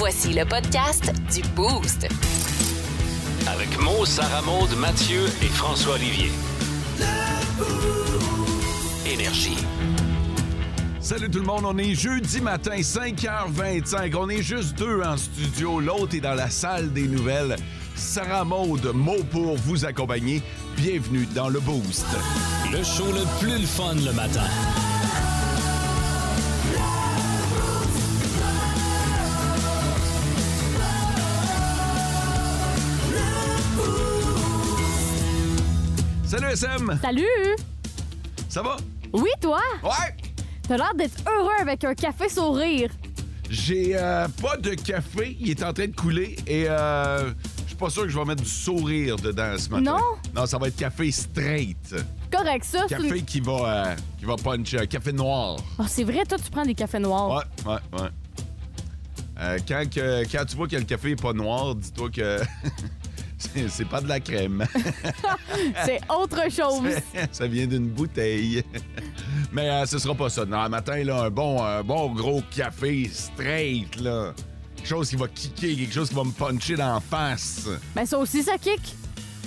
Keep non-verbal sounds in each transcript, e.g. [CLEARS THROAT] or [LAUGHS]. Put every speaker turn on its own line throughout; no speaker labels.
Voici le podcast du Boost.
Avec Mo, Sarah Maud, Mathieu et François Olivier. Énergie.
Salut tout le monde, on est jeudi matin, 5h25. On est juste deux en studio. L'autre est dans la salle des nouvelles. Sarah Maude, mot pour vous accompagner. Bienvenue dans le Boost.
Le show le plus le fun le matin.
Salut SM,
Salut!
ça va?
Oui, toi?
Ouais!
T'as l'air d'être heureux avec un café sourire.
J'ai euh, pas de café, il est en train de couler et euh, je suis pas sûr que je vais mettre du sourire dedans ce matin.
Non?
Non, ça va être café straight.
Correct, ça. c'est
Café
une-
qui va, euh, qui va puncher, euh, café noir.
Ah, c'est vrai, toi, tu prends des cafés noirs.
Ouais, ouais, ouais. Euh, quand, que- quand tu vois que le café est pas noir, dis-toi que [LAUGHS] c'est pas de la crème. [LAUGHS]
C'est autre chose.
ça vient d'une bouteille. Mais euh, ce sera pas ça. Non, le matin, là, un bon, un bon gros café straight, là. Quelque chose qui va kicker, quelque chose qui va me puncher d'en face.
Mais ça aussi, ça kick.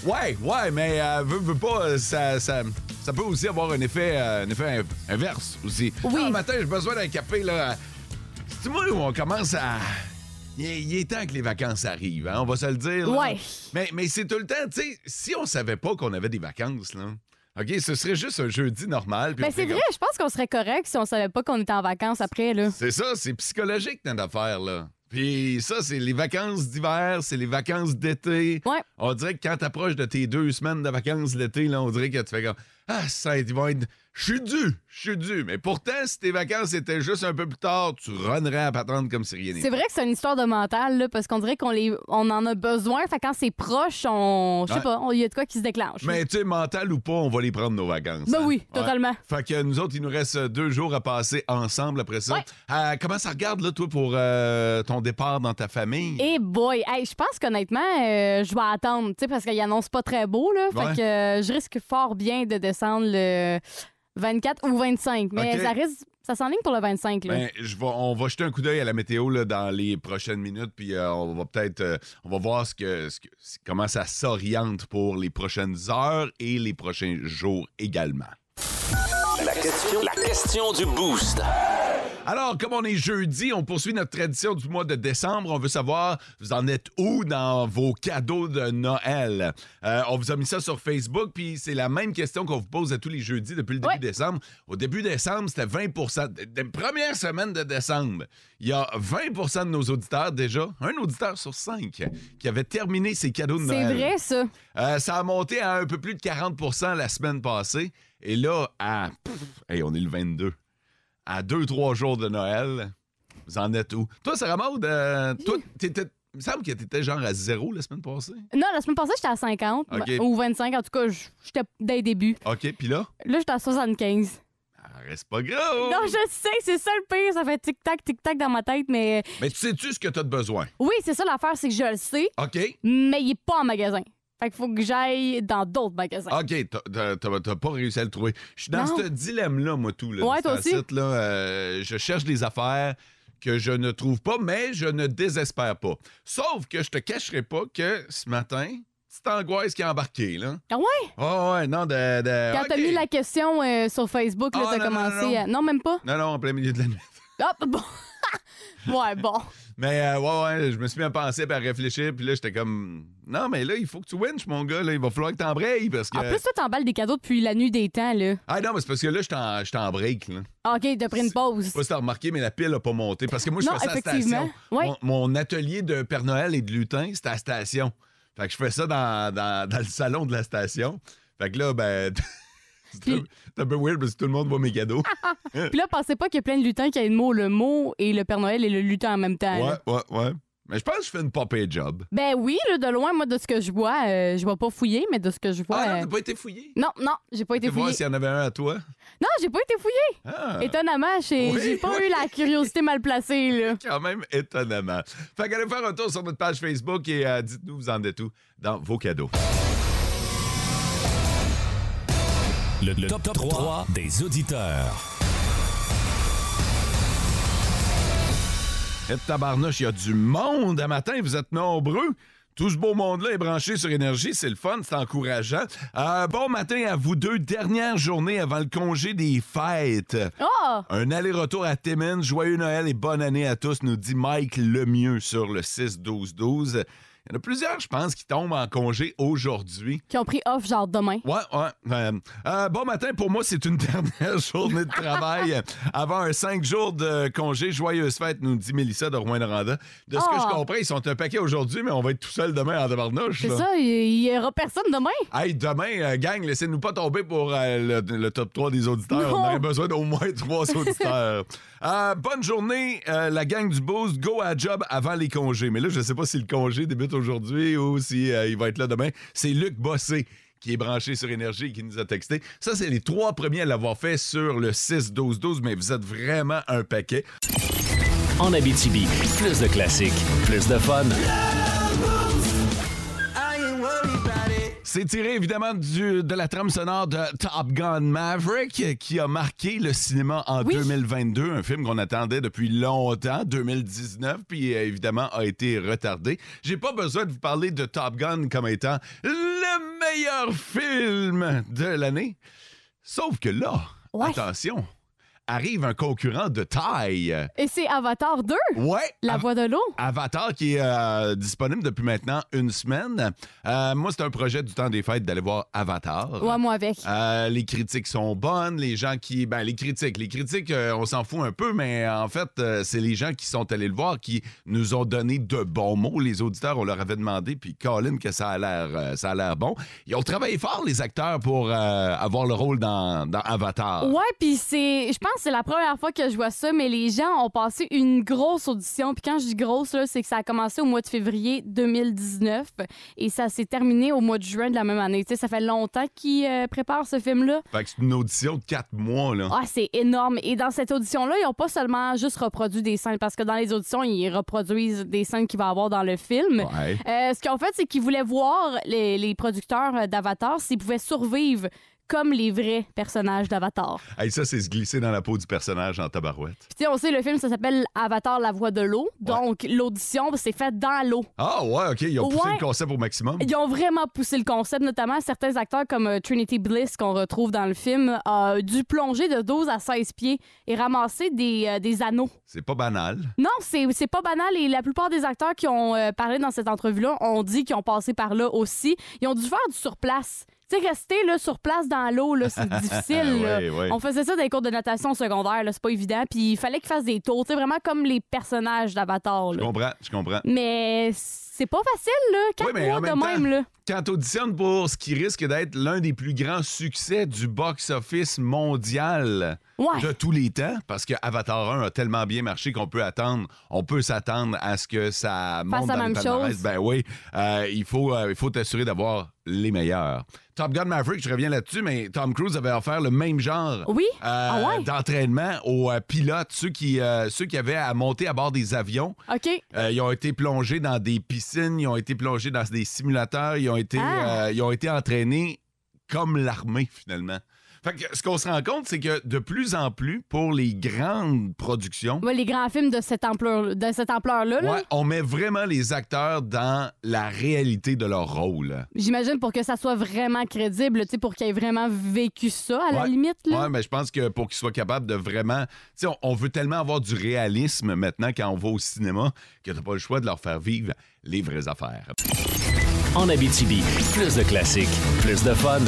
Ouais, ouais, mais euh, veux, veux pas, ça, ça, ça peut aussi avoir un effet, euh, un effet in- inverse aussi.
Oui.
Ah, le matin, j'ai besoin d'un café, là. C'est moi où on commence à. Il est, temps que les vacances arrivent, hein, on va se le dire. là.
Ouais.
Mais, mais c'est tout le temps, tu sais, si on savait pas qu'on avait des vacances, là, OK, ce serait juste un jeudi normal. puis
Ben, c'est vrai, je pense qu'on serait correct si on savait pas qu'on était en vacances après, là.
c'est ça, c'est psychologique notre affaire, là. Puis ça, c'est les vacances d'hiver, c'est les vacances d'été.
Ouais.
On dirait que quand t'approches de tes deux semaines de vacances l'été, là, on dirait que tu fais comme Ah, ça, ils vont être. Je suis dû, je suis dû. Mais pourtant, si tes vacances étaient juste un peu plus tard, tu runnerais à patente comme si rien
C'est
n'était.
vrai que c'est une histoire de mental, là, parce qu'on dirait qu'on les, on en a besoin. Fait quand c'est proche, on. Je sais
Ouais.
pas, il y a de quoi qui se déclenche.
Mais tu sais, mental ou pas, on va les prendre nos vacances.
Ben
hein.
oui, totalement.
Fait que nous autres, il nous reste deux jours à passer ensemble après ça.
Ouais.
Euh, comment ça regarde, là, toi, pour euh, ton départ dans ta famille?
Et boy, hey, je pense qu'honnêtement, euh, je vais attendre, tu sais, parce qu'il annonce pas très beau, là. Fait que je risque fort bien de descendre le 24 ou 25. Mais ça risque, ça s'enligne pour le 25, là.
Ben, je on va jeter un coup d'œil à la météo là, dans les prochaines minutes, puis euh, on va peut-être, euh, on va voir ce que, ce que- comment ça s'oriente pour les prochaines heures et les prochains jours également.
La question, la question du boost.
Alors, comme on est jeudi, on poursuit notre tradition du mois de décembre. On veut savoir, vous en êtes où dans vos cadeaux de Noël? Euh, on vous a mis ça sur Facebook, puis c'est la même question qu'on vous pose à tous les jeudis depuis le début
Ouais.
décembre. Au début décembre, c'était 20 de- Première semaine de décembre, il y a 20% de nos auditeurs déjà, un auditeur sur cinq, qui avait terminé ses cadeaux de
C'est
Noël.
vrai, ça.
Euh, ça a monté à un peu plus de 40% la semaine passée. Et là, à. pff, hey, on est le 22. À 2-3 jours de Noël, vous en êtes où? Toi, Sarah Maud, euh, toi, t'étais. Il me semble que t'étais genre à zéro la semaine passée.
Non, la semaine passée, j'étais à 50
Ok.
ou 25. En tout cas, j'étais dès le début.
OK, puis là?
Là, j'étais à 75.
ah, reste pas gros!
Non, je sais, c'est ça le pire. Ça fait tic-tac, tic-tac dans ma tête. Mais
Mais tu sais-tu ce que t'as de besoin?
oui, c'est ça l'affaire, c'est que je le sais,
OK?
mais il est pas en magasin. Fait qu'il faut que j'aille dans d'autres magasins.
OK, t'as- t'as t'as- t'as pas réussi à le trouver. Je suis dans
Non.
ce dilemme-là, moi, tout. Là,
Ouais, toi aussi?
site, là, euh, je cherche des affaires que je ne trouve pas, mais je ne désespère pas. Sauf que je te cacherai pas que ce matin, petite angoisse qui est embarquée, là.
Ah ouais?
Oh, ouais, non, de. de-
Quand t'as mis la question euh, sur Facebook, là,
Ah,
t'as
non, non,
commencé
non,
à... Non, même pas?
Non, non, en plein milieu de la nuit.
Hop, [LAUGHS] bon. ouais, bon.
Mais euh, ouais, ouais, je me suis mis à penser et à réfléchir, puis là, j'étais comme. Non, mais là, il faut que tu winches, mon gars, là. Il va falloir que t'embrayes parce que.
En plus, toi, t'emballes des cadeaux depuis la nuit des temps, là.
Ah non, mais c'est parce que là, j'étais en, break, là.
Ah, OK, t'as pris une pause.
Je sais pas si t'as remarqué, mais la pile a pas monté. Parce que moi, je fais ça à la station.
Ouais.
Mon, mon atelier de Père Noël et de lutin, c'est à la station. Fait que je fais ça dans, dans, dans le salon de la station. Fait que là, ben. [LAUGHS] c'est un- peu weird parce que tout le monde voit mes cadeaux. [LAUGHS]
Puis là, pensez pas qu'il y a plein de lutins qui a le mot, le mot et le Père Noël et le lutin en même temps.
ouais,
là.
ouais, ouais. Mais je pense que je fais une popée job.
Ben oui, là, de loin, moi, de ce que je vois, euh, je vais pas fouiller, mais de ce que je vois.
Ah non,
euh,
t'as pas été fouillé?
Non, non, j'ai pas été
Tu voir s'il y en avait un à toi?
Non, j'ai pas été fouillée.
Ah,
Étonnamment, j'ai
Oui,
pas
oui.
eu la curiosité mal placée, là. [LAUGHS]
quand même étonnamment. Fait qu'allez faire un tour sur notre page Facebook et euh, dites-nous vous en êtes où dans vos cadeaux.
Le, le top, 3 des auditeurs.
Et tabarnouche, il y a du monde à matin, vous êtes nombreux. Tout ce beau monde-là est branché sur énergie, c'est le fun, c'est encourageant. Euh, bon matin à vous deux, dernière journée avant le congé des fêtes.
Oh!
Un aller-retour à Timmins, joyeux Noël et bonne année à tous, nous dit Mike Lemieux sur le 6-12-12. Il y en a plusieurs, je pense, qui tombent en congé aujourd'hui.
Qui ont pris off, genre demain.
Ouais, ouais. Euh, euh, bon matin, pour moi, c'est une [LAUGHS] dernière journée de travail avant un cinq jours de congé. Joyeuse fête, nous dit Mélissa de Rouen-Noranda. De ce que
Ah.
je comprends, ils sont un paquet aujourd'hui, mais on va être tout seul demain en tabarnouche.
C'est ça, il y aura personne demain.
Hey, demain, euh, gang, laissez-nous pas tomber pour le, le top 3 des auditeurs.
Non.
On aurait besoin d'au moins trois [LAUGHS] auditeurs. Bonne journée, la gang du Boost. Go à job avant les congés. Mais là, je sais pas si le congé débute aujourd'hui ou si euh, il va être là demain. C'est Luc Bossé qui est branché sur Énergie et qui nous a texté. Ça, c'est les trois premiers à l'avoir fait sur le 6-12-12, mais vous êtes vraiment un paquet.
En Abitibi, plus de classiques, plus de fun.
C'est tiré évidemment du- de la trame sonore de Top Gun Maverick qui a marqué le cinéma en
Oui.
2022, un film qu'on attendait depuis longtemps, 2019, puis euh, évidemment a été retardé. J'ai pas besoin de vous parler de Top Gun comme étant le meilleur film de l'année. Sauf que là,
Ouais.
attention, arrive un concurrent de taille.
Et c'est Avatar 2,
Ouais.
La
Av-
Voix de l'eau.
Avatar qui est euh, disponible depuis maintenant une semaine. Euh, moi, c'est un projet du temps des fêtes d'aller voir Avatar.
Ouais, moi avec.
Euh, les critiques sont bonnes, les gens qui... Ben, les critiques, les critiques, on s'en fout un peu, mais en fait, c'est les gens qui sont allés le voir qui nous ont donné de bons mots. Les auditeurs, on leur avait demandé, puis Colin, que ça a l'air ça a l'air bon. Ils ont travaillé fort, les acteurs, pour avoir le rôle dans, dans Avatar.
Ouais, puis c'est. Je pense c'est la première fois que je vois ça, mais les gens ont passé une grosse audition. Puis quand je dis grosse, c'est que ça a commencé au mois de février 2019 et ça s'est terminé au mois de juin de la même année. Ça fait longtemps qu'ils euh, préparent ce film-là.
Fait que c'est une audition de quatre mois, là.
Ah, c'est énorme. Et dans cette audition-là, ils n'ont pas seulement juste reproduit des scènes, parce que dans les auditions, ils reproduisent des scènes qu'il va y avoir dans le film.
Ouais.
Euh, ce qu'ils ont fait, c'est qu'ils voulaient voir les, les producteurs d'Avatar s'ils pouvaient survivre comme les vrais personnages d'Avatar.
Hey, ça, c'est se glisser dans la peau du personnage en tabarouette.
Puis, on sait, le film, ça s'appelle Avatar, la voix de l'eau. Donc, l'audition, c'est fait dans l'eau.
Ah ouais, OK, ils ont poussé
Ouais.
le concept au maximum.
Ils ont vraiment poussé le concept, notamment certains acteurs comme euh, Trinity Bliss, qu'on retrouve dans le film, a dû plonger de 12 à 16 pieds et ramasser des, euh, des anneaux.
C'est pas banal.
Non, c'est c'est pas banal et la plupart des acteurs qui ont euh, parlé dans cette entrevue-là ont dit qu'ils ont passé par là aussi. Ils ont dû faire du surplace. Tu sais, rester là, sur place dans l'eau, là, c'est [LAUGHS] difficile. là.
Ouais, ouais.
On faisait ça dans les cours de natation secondaire, là, c'est pas évident. Puis il fallait qu'ils fassent des tours, tu sais, vraiment comme les personnages d'Avatar.
Je
là.
comprends, je comprends.
Mais c'est pas facile, là. Quatre
Oui, mais en
mois de
même
même,
temps-
là.
Quand t'auditionnes pour ce qui risque d'être l'un des plus grands succès du box-office mondial
Ouais.
de tous les temps, parce que Avatar 1 a tellement bien marché qu'on peut attendre, on peut s'attendre à ce que ça monte dans le palmarès. Ben oui, euh, il faut euh, il faut t'assurer d'avoir les meilleurs. Top Gun Maverick, je reviens là-dessus, mais Tom Cruise avait offert le même genre
Oui?
euh,
Ah ouais?
d'entraînement aux euh, pilotes, ceux qui, euh, ceux qui avaient à monter à bord des avions.
OK.
Euh, ils ont été plongés dans des piscines, ils ont été plongés dans des simulateurs, ils ont été,
Ah.
ils ont été entraînés comme l'armée, finalement. Fait que ce qu'on se rend compte, c'est que de plus en plus, pour les grandes productions,
Ouais, les grands films de cette ampleur- de cette ampleur-là, là,
ouais, on met vraiment les acteurs dans la réalité de leur rôle.
j'imagine pour que ça soit vraiment crédible, tu sais, pour qu'ils aient vraiment vécu ça, à la limite. Là.
Ouais, mais je pense que pour qu'ils soient capables de vraiment. Tu sais, on, on veut tellement avoir du réalisme maintenant quand on va au cinéma que t'as pas le choix de leur faire vivre les vraies affaires.
En Abitibi, plus de classiques, plus de fun.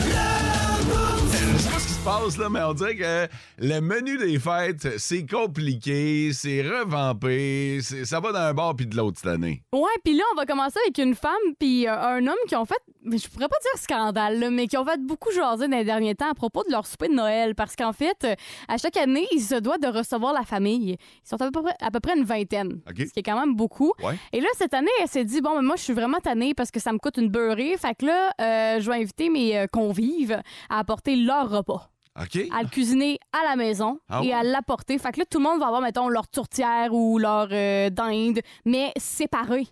Passe là, mais on dirait que le menu des fêtes, c'est compliqué, c'est revampé, ça va d'un bord puis de l'autre cette année.
Ouais, puis là, on va commencer avec une femme puis euh, un homme qui ont fait, mais je pourrais pas dire scandale, là, mais qui ont fait beaucoup jaser dans les derniers temps à propos de leur souper de Noël. Parce qu'en fait, euh, à chaque année, ils se doivent de recevoir la famille. Ils sont à peu près, à peu près une vingtaine, ce qui est quand même beaucoup.
Ouais.
Et là, cette année, elle s'est dit, bon, ben, moi, je suis vraiment tannée parce que ça me coûte une beurrée. Fait que là, euh, je vais inviter mes convives à apporter leur repas. À le cuisiner à la maison
Ah
et
ouais?
à l'apporter. Fait que là, tout le monde va avoir, mettons, leur tourtière ou leur euh, dinde, mais séparés.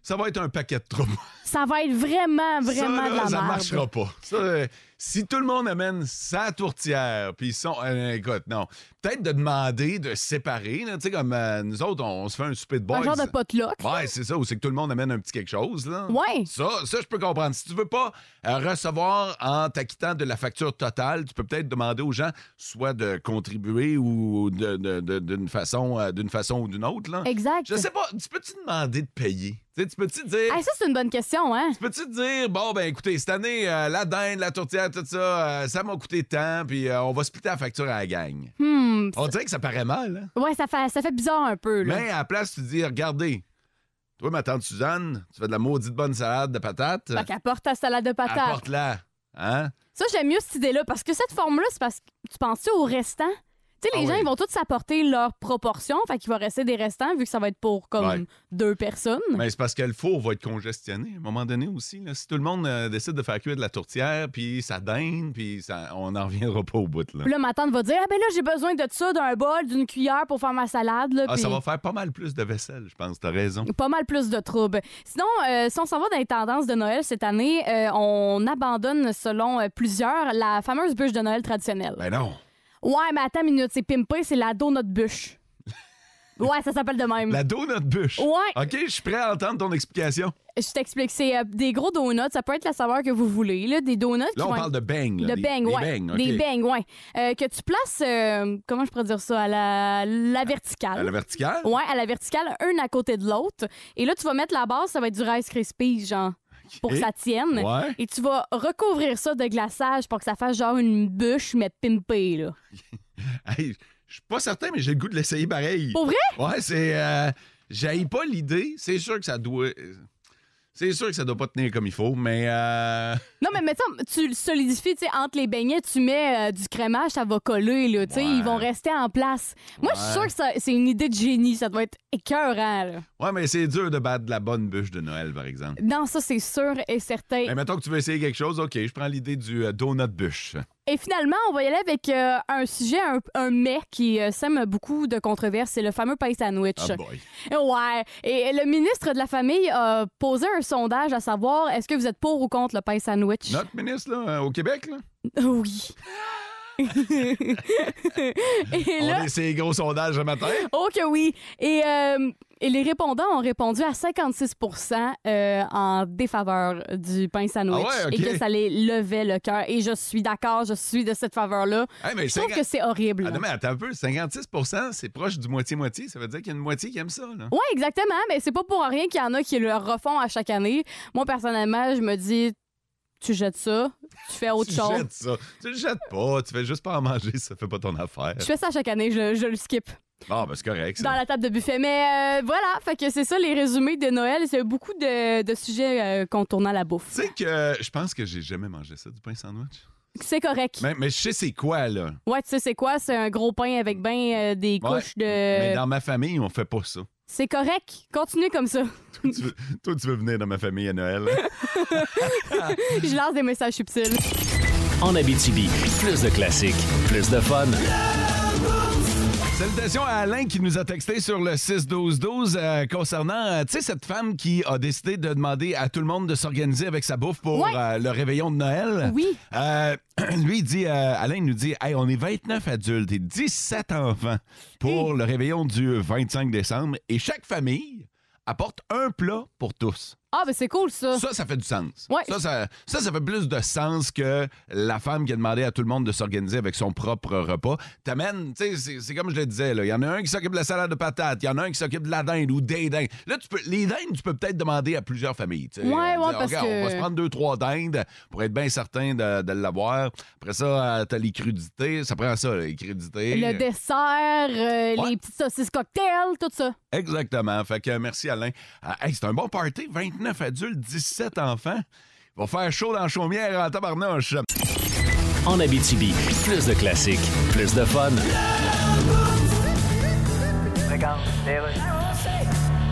Ça va être un paquet de troubles. [LAUGHS]
Ça va être vraiment, vraiment
ça,
de la
ça
merde.
marchera pas. Ça, euh, si tout le monde amène sa tourtière, puis ils sont. euh, écoute, non. Peut-être de demander de se séparer. Tu sais, comme euh, nous autres, on, on se fait un souper de boys.
Un genre de potluck.
Ouais, c'est ça, ou c'est que tout le monde amène un petit quelque chose. Là.
Ouais.
Ça, ça, je peux comprendre. Si tu veux pas euh, recevoir en t'acquittant de la facture totale, tu peux peut-être demander aux gens soit de contribuer ou de- de- de- d'une façon, euh, d'une façon ou d'une autre. Là.
Exact.
Je sais pas, tu peux-tu demander de payer? Tu peux-tu dire.
Hey, ça, c'est une bonne question, hein?
Tu peux-tu dire, bon, ben écoutez, cette année, euh, la dinde, la tourtière, tout ça, euh, ça m'a coûté tant, puis euh, on va splitter la facture à la gang.
Hmm.
On dirait que ça paraît mal, hein?
Ouais, ça fait, ça fait bizarre un peu, là.
Mais à la place, tu dis, regardez, toi, ma tante Suzanne, tu fais de la maudite bonne salade de patates.
Fait qu'apporte ta salade de patates.
Apporte-la. Hein?
Ça, j'aime mieux cette idée-là parce que cette forme-là, c'est parce que tu penses au restant. Sais, les
Ah
gens,
oui.
ils vont tous s'apporter leur proportion. Fait qu'il va rester des restants vu que ça va être pour comme
Ouais.
deux personnes.
Mais c'est parce que le four va être congestionné à un moment donné aussi. là. Si tout le monde euh, décide de faire cuire de la tourtière, puis ça dinde, puis ça, on n'en reviendra pas au bout. Là.
Puis là, ma tante va dire Ah, ben là, j'ai besoin de ça, d'un bol, d'une cuillère pour faire ma salade. Là,
Ah, ça va faire pas mal plus de vaisselle, je pense. T'as raison.
Pas mal plus de troubles. Sinon, euh, si on s'en va dans les tendances de Noël cette année, euh, on abandonne, selon plusieurs, la fameuse bûche de Noël traditionnelle.
Ben non.
Ouais, mais attends une minute, c'est pimpé, c'est la donut bûche. [LAUGHS] Ouais, ça s'appelle de même.
La donut bûche.
Ouais.
OK, je suis prêt à entendre ton explication.
Je t'explique, c'est euh, des gros donuts, ça peut être la saveur que vous voulez, là, des donuts qui
Là, on
vont
parle de bang. Là,
de
des-
bang,
des
ouais.
bangs, OK.
Des bangs, ouais. Euh, que tu places, euh, comment je pourrais dire ça, à la, la verticale.
À la verticale?
Ouais, à la verticale, un à côté de l'autre. Et là, tu vas mettre la base, ça va être du Rice Krispies, genre, pour que ça tienne.
Ouais.
Et tu vas recouvrir ça de glaçage pour que ça fasse genre une bûche, mais pimpée, là. [LAUGHS]
Hey, je suis pas certain, mais j'ai le goût de l'essayer pareil.
Pour vrai?
Ouais, c'est. Euh, pas l'idée. C'est sûr que ça doit. C'est sûr que ça doit pas tenir comme il faut, mais. Euh... [LAUGHS]
Non, mais mettons, tu le solidifies, tu sais, entre les beignets, tu mets euh, du crémage, ça va coller, là, tu sais,
Ouais.
ils vont rester en place. Moi, je suis sûre que ça- c'est une idée de génie, ça doit être écœurant, là.
Ouais, mais c'est dur de battre de la bonne bûche de Noël, par exemple.
Non, ça, c'est sûr et certain.
Mais mettons que tu veux essayer quelque chose, OK, je prends l'idée du euh, donut bûche.
Et finalement, on va y aller avec euh, un sujet, un, un mets qui euh, sème beaucoup de controverses, c'est le fameux pain sandwich.
Ah boy.
Ouais. Et le ministre de la Famille a posé un sondage à savoir est-ce que vous êtes pour ou contre le pain sandwich?
Notre ministre, là, euh, au Québec, là,
Oui. [LAUGHS] Et
on
là,
ces gros sondages le matin.
oh que oui. Et, euh, et les répondants ont répondu à 56% euh, en défaveur du pain sandwich.
Ah ouais.
Et que ça les levait le cœur. Et je suis d'accord, je suis de cette faveur-là.
Hey,
Je trouve
50
que c'est horrible.
Ah non, mais attends un peu, 56% c'est proche du moitié-moitié. Ça veut dire qu'il y a une moitié qui aime ça.
Oui, exactement, mais c'est pas pour rien qu'il y en a qui le refont à chaque année. Moi, personnellement, je me dis, tu jettes ça, tu fais autre
tu
chose.
jettes ça. Tu le jettes pas, tu fais juste pas en manger, ça fait pas ton affaire.
Je fais ça à chaque année, je, je le skip
Ah, ben c'est correct, ça.
dans la table de buffet. Mais euh, voilà, fait que c'est ça les résumés de Noël. C'est beaucoup de, de sujets euh, contournant la bouffe.
Tu sais que je pense que j'ai jamais mangé ça, du pain sandwich.
C'est correct.
Mais, mais je sais c'est quoi, là.
Ouais, tu sais c'est quoi? C'est un gros pain avec ben euh, des
Ouais,
couches de...
Mais dans ma famille, on fait pas ça.
C'est correct. Continue comme ça.
Toi, tu veux, toi, tu veux venir dans ma famille à Noël. [LAUGHS]
je lance des messages subtils.
En Abitibi, plus de classiques, plus de fun.
Salutations à Alain qui nous a texté sur le 6-12-12 euh, concernant, euh, tu sais, cette femme qui a décidé de demander à tout le monde de s'organiser avec sa bouffe pour
Ouais.
euh, le réveillon de Noël.
Oui.
Euh, [CLEARS THROAT] lui, il dit, euh, Alain nous dit, hey, on est 29 adultes et 17 enfants pour le réveillon du 25 décembre et chaque famille apporte un plat pour tous.
Ah, ben c'est cool ça.
Ça, ça fait du sens.
Ouais.
Ça, ça, ça, ça fait plus de sens que la femme qui a demandé à tout le monde de s'organiser avec son propre repas. T'amènes, tu sais, c'est- comme je le disais. Il y en a un qui s'occupe de la salade de patates, il y en a un qui s'occupe de la dinde ou des dindes. Là, tu peux, les dindes, tu peux peut-être demander à plusieurs familles.
Ouais, ouais,
Dire,
parce
Regarde,
que-
On va se prendre deux, trois dindes pour être bien certain de, de l'avoir. Après ça, euh, t'as les crudités. Ça prend ça, les crudités.
Le dessert, euh,
Ouais.
les petites saucisses cocktails, tout ça.
Exactement. Fait que merci Alain. Ah, hey, c'est un bon party. 29 adultes, 17 enfants. Il va faire chaud dans la chaumière en tabarnouche.
En Abitibi, plus de classiques, plus de fun.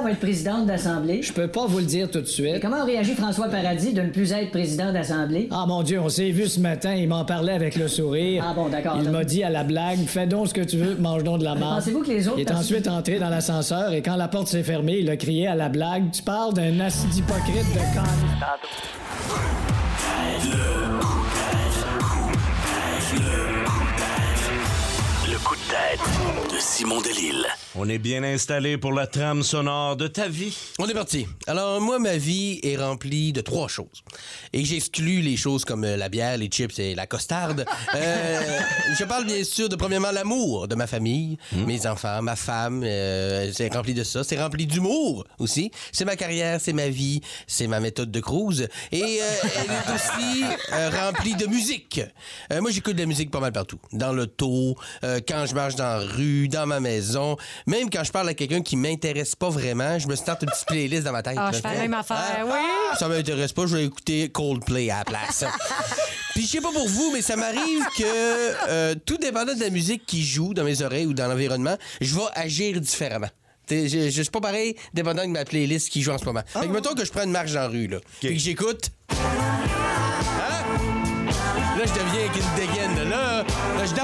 va être présidente d'Assemblée?
Je peux pas vous le dire tout de
Et
suite.
comment réagit François Paradis de ne plus être président d'Assemblée?
Ah mon Dieu, on s'est vu ce matin, il m'en parlait avec le sourire.
Ah bon, d'accord.
Il m'a dit à la blague, fais donc ce que tu veux, mange donc de la marde.
Pensez-vous que les autres
Il est ensuite entré dans l'ascenseur et quand la porte s'est fermée, il a crié à la blague, tu parles d'un acide hypocrite de con.
Le coup de tête de Simon Delille.
On est bien installé pour la trame sonore de ta vie.
On est parti. Alors, moi, ma vie est remplie de trois choses. Et j'exclus les choses comme euh, la bière, les chips et la costarde. [LAUGHS] Euh, je parle bien sûr de, premièrement, l'amour de ma famille, mes enfants, ma femme. euh, c'est rempli de ça. C'est rempli d'humour aussi. C'est ma carrière, c'est ma vie, c'est ma méthode de cruise. Et euh, elle est aussi euh, remplie de musique. Euh, moi, j'écoute de la musique pas mal partout. Dans l'auto, euh, quand je marche dans la rue, dans ma maison. Même quand je parle à quelqu'un qui m'intéresse pas vraiment, je me starte une petite playlist dans ma tête.
Ah, je fais la même affaire,
Ah,
oui.
Ça m'intéresse pas, je vais écouter Coldplay à la place. [LAUGHS] Puis je sais pas pour vous, mais ça m'arrive que euh, tout dépendant de la musique qui joue dans mes oreilles ou dans l'environnement, je vais agir différemment. T'sais, Je, je suis pas pareil dépendant de ma playlist qui joue en ce moment. Fait que mettons que je prends une marche dans la rue, là, puis que j'écoute. Hein? Là, je deviens avec une dégaine.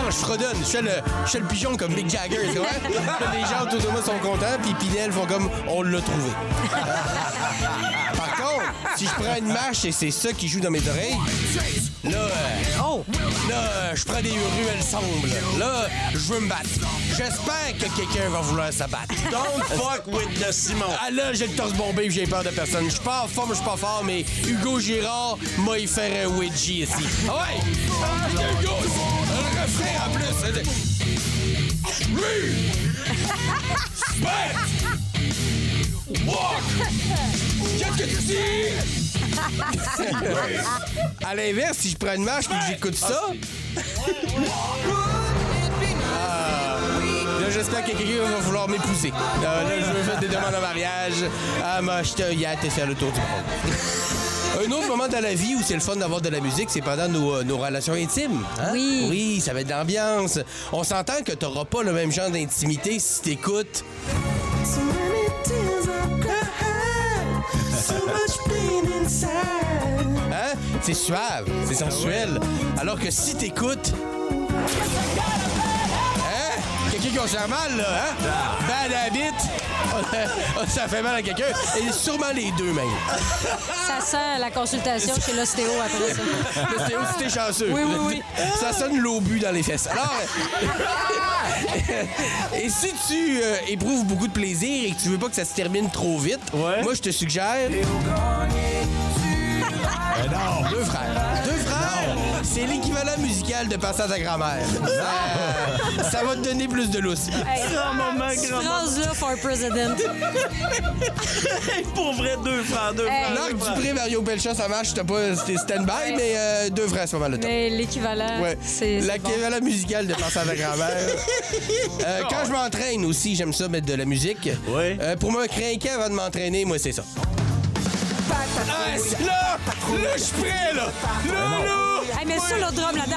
Je fredonne. Je fais le, je fais le pigeon comme Mick Jagger, tu vois? [LAUGHS] Les gens autour de moi sont contents, puis Pinel font comme on l'a trouvé. [LAUGHS] Par contre, si je prends une marche et c'est ça qui joue dans mes oreilles, là, euh, là, euh, je prends des ruelles sombres. Là, je veux me battre. J'espère que quelqu'un va vouloir se battre. [LAUGHS]
Don't fuck with the Simon.
Ah là, j'ai le torse bombé et j'ai peur de personne. Je suis pas en forme, je suis pas fort, mais Hugo Girard m'a y faire un wedgie ici. Ah ouais! Ah, refrain en plus! Oui! Spect! Walk! Qu'est-ce que tu dis? à l'inverse, si je prends une marche et que j'écoute ça... Ah, Là, j'espère que quelqu'un va vouloir m'épouser. Euh, là, je veux faire des demandes en mariage. Ah, m'acheter un yacht et faire le tour du monde. Un autre moment dans la vie où c'est le fun d'avoir de la musique, c'est pendant nos, euh, nos relations intimes. hein?
Oui.
Oui, ça va être d'ambiance. On s'entend que t'auras pas le même genre d'intimité si t'écoutes. Hein? C'est suave, c'est sensuel. Alors que si t'écoutes. Quelqu'un qui a fait mal, là, hein? Bad habit. [LAUGHS] Ça fait mal à quelqu'un. Et sûrement les deux, même.
Ça sent la consultation chez l'ostéo après ça. [LAUGHS]
L'ostéo, si t'es chanceux.
Oui, oui, oui.
Ça sonne l'obus dans les fesses. Alors. [LAUGHS] et si tu euh, éprouves beaucoup de plaisir et que tu veux pas que ça se termine trop vite,
Ouais.
moi, je te suggère. Deux frères. C'est l'équivalent musical de passer à ta grand-mère. Ça, ça va te donner plus de lousse.
Un moment
Cette
grand.
phrase-là for president. [LAUGHS]
Pour vrai, deux frères, deux deux
que
frères.
Dupré, Mario Pelchat, ça marche, t'as pas c'était stand-by, mais euh, deux c'est pas mal le temps.
Mais l'équivalent,
Ouais.
c'est. bon.
L'équivalent musical de passer à ta grand-mère. [LAUGHS] Euh, quand je m'entraîne aussi, j'aime ça mettre de la musique.
Ouais.
Euh, pour me craquer avant de m'entraîner, moi, c'est ça. Ah, c'est là! Là, je suis prêt, là! Là, là!
Hey, mais ça, le drum là-dedans.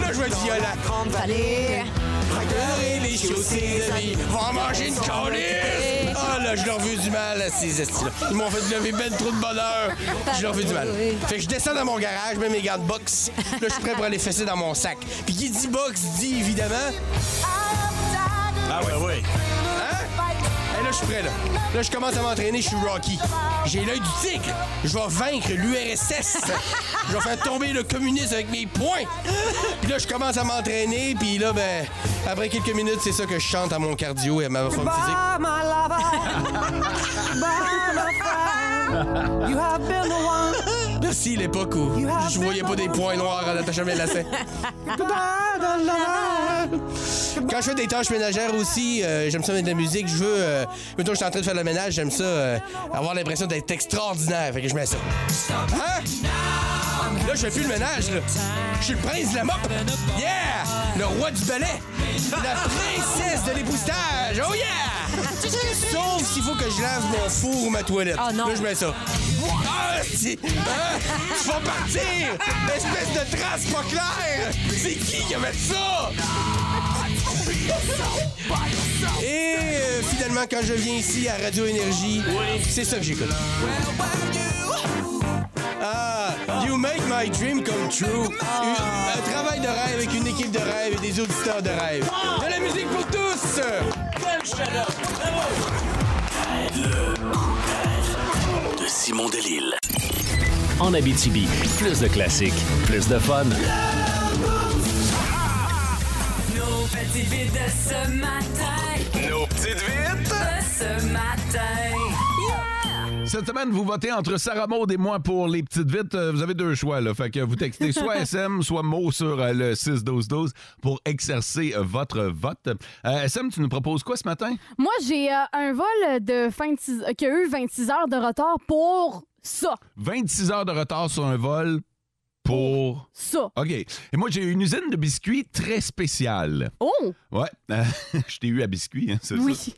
Là, je vais être violent.
Allez.
Regardez les chaussées de vie, va manger une colisse! Ah là, je leur veux du mal à ces estis-là. Ils m'ont fait lever ben trop de bonheur. Je leur veux du mal. Fait que je descends dans mon garage, mets mes gants de boxe. Là, je suis prêt pour aller fesser dans mon sac. Puis qui dit boxe dit évidemment.
Ah ouais, ouais.
Je suis prêt, là. Là, je commence à m'entraîner, je suis Rocky. J'ai l'œil du tigre. Je vais vaincre l'URSS. [LAUGHS] Je vais faire tomber le communisme avec mes poings. Puis là, je commence à m'entraîner, puis là, ben, après quelques minutes, c'est ça que je chante à mon cardio et à ma forme physique. Merci l'époque où je voyais pas des points noirs en attachant mes lacets. Quand je fais des tâches ménagères aussi, euh, j'aime ça mettre de la musique. Je veux. Euh, mettons, je suis en train de faire le ménage, j'aime ça euh, avoir l'impression d'être extraordinaire. Fait que je mets ça. Hein? Là, je fais plus le ménage, là. Je suis le prince de la mop. Yeah! Le roi du balai. La princesse de l'époustage. Oh yeah! Sauf s'il faut que je lave mon four ou ma toilette.
Oh non.
Là, je mets ça. Ah, c'est- hein? Tu vas partir! Espèce de trace pas claire! C'est qui qui a mis ça? Et euh, finalement, quand je viens ici à Radio Énergie, c'est ça que j'écoute. Ah, You Make My Dream Come True. Un, un travail de rêve avec une équipe de rêve et des auditeurs de rêve. De la musique pour tous!
De Simon Delille. En Abitibi, plus de classiques, plus de fun.
Nos petites vites de ce matin.
Nos petites vites!
De ce matin.
Cette semaine, vous votez entre Sarah Maud et moi pour les petites vites. Euh, Vous avez deux choix, là. Fait que vous textez [LAUGHS] soit SM, soit mot sur euh, le 6-12-12 pour exercer euh, votre vote. Euh, SM, tu nous proposes quoi ce matin?
Moi, j'ai euh, un vol de fin de six- euh, qui a eu 26 heures de retard pour ça.
26 heures de retard sur un vol pour...
Ça.
OK. Et moi, j'ai une usine de biscuits très spéciale.
Oh!
Ouais, euh, [LAUGHS] je t'ai eu à biscuits, hein, c'est
Oui.
ça?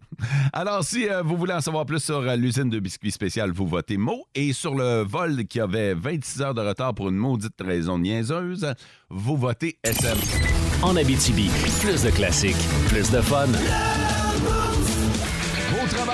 Alors, si euh, vous voulez en savoir plus sur euh, l'usine de biscuits spéciale, vous votez mot. Et sur le vol qui avait 26 heures de retard pour une maudite raison niaiseuse, vous votez SM.
En Abitibi, plus de classiques, plus de fun.